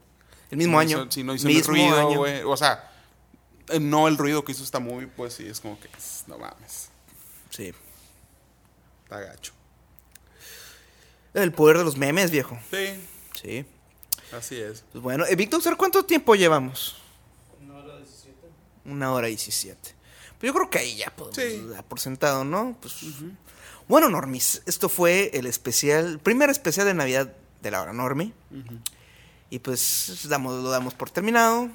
El mismo no año. hizo- sí, no hizo el mismo ruido, año. güey. O sea, eh, no el ruido que hizo esta movie, pues sí, es como que. No mames, Sí. está gacho. El poder de los memes, viejo. Sí, Sí. así es. Pues bueno, eh, Víctor, ¿sabes ¿cuánto tiempo llevamos? Una hora 17. Una hora y diecisiete. Pues yo creo que ahí ya podemos Sí. dar por sentado, ¿no? Pues, Bueno, Normis, esto fue el especial, primer especial de Navidad de la hora Normi. Y pues damos, lo damos por terminado.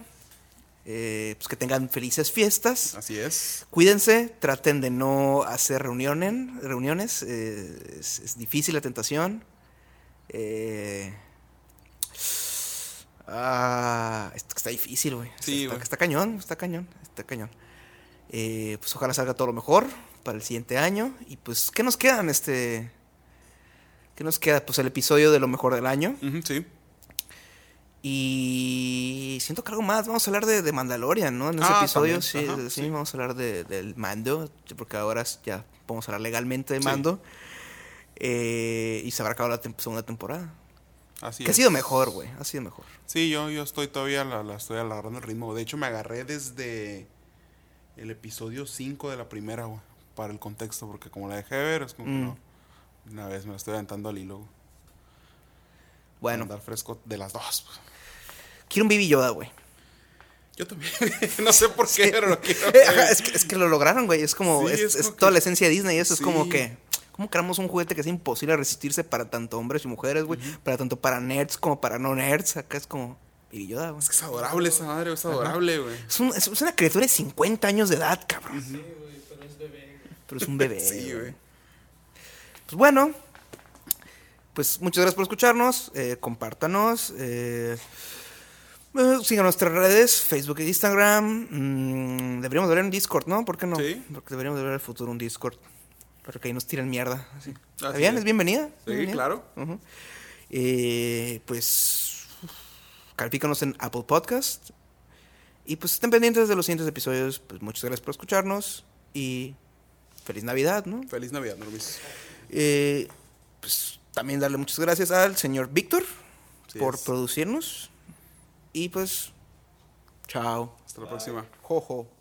Eh, pues que tengan felices fiestas. Así es. Cuídense, traten de no hacer reuniones. reuniones eh, es, es difícil la tentación. Eh, ah, esto está difícil, güey. Sí, está, está cañón, está cañón, está cañón. Eh, pues ojalá salga todo lo mejor para el siguiente año. Y pues, ¿qué nos queda en este? ¿Qué nos queda? Pues el episodio de lo mejor del año. Sí. Y siento que algo más, vamos a hablar de, de Mandalorian, ¿no? En ese Ah, episodio, sí, ajá, sí, sí. vamos a hablar de- del mando, porque ahora ya podemos hablar legalmente de Sí. mando. Eh, y se habrá acabado la tem- segunda temporada. Así que ha sido mejor, güey, ha sido mejor. Sí, yo, yo estoy todavía, la, la estoy agarrando el ritmo. De hecho, me agarré desde el episodio 5 de la primera, güey. Para el contexto, porque como la dejé de ver, es como que Mm. no. Una vez me la estoy aventando al hilo. Para Bueno, Andar fresco de las dos. pues. quiero un Baby Yoda, güey. Yo también. no sé por qué, pero lo quiero. Eh, es, que, es que lo lograron, güey. Es como, Sí, es, es es como toda que- la esencia de Disney. Eso es como que, ¿cómo creamos un juguete que es imposible resistirse para tanto hombres y mujeres, güey? Para tanto para nerds como para no nerds. Acá es como, Baby Yoda, güey. Es que es adorable esa madre, es adorable, güey. Es, un- es- es una criatura de 50 años de edad, cabrón. Sí, güey, pero es bebé. Pero es un bebé. Sí, güey. Pues bueno, pues muchas gracias por escucharnos. eh, compártanos. eh, eh, sigan nuestras redes, Facebook e Instagram. mm, deberíamos de ver un Discord, ¿no? ¿Por qué no? Sí. Porque deberíamos de ver el futuro un Discord. Para que ahí nos tiren mierda. así. ¿Está bien? es. ¿Es bienvenida? Sí, ¿Bienvenida? claro. Eh, pues califícanos en Apple Podcast. Y pues estén pendientes de los siguientes episodios. Pues muchas gracias por escucharnos. Y feliz Navidad, ¿no? Feliz Navidad, Normis. Eh, pues también darle muchas gracias al señor Víctor por es. producirnos. Y pues, chao. Hasta la próxima. Jojo.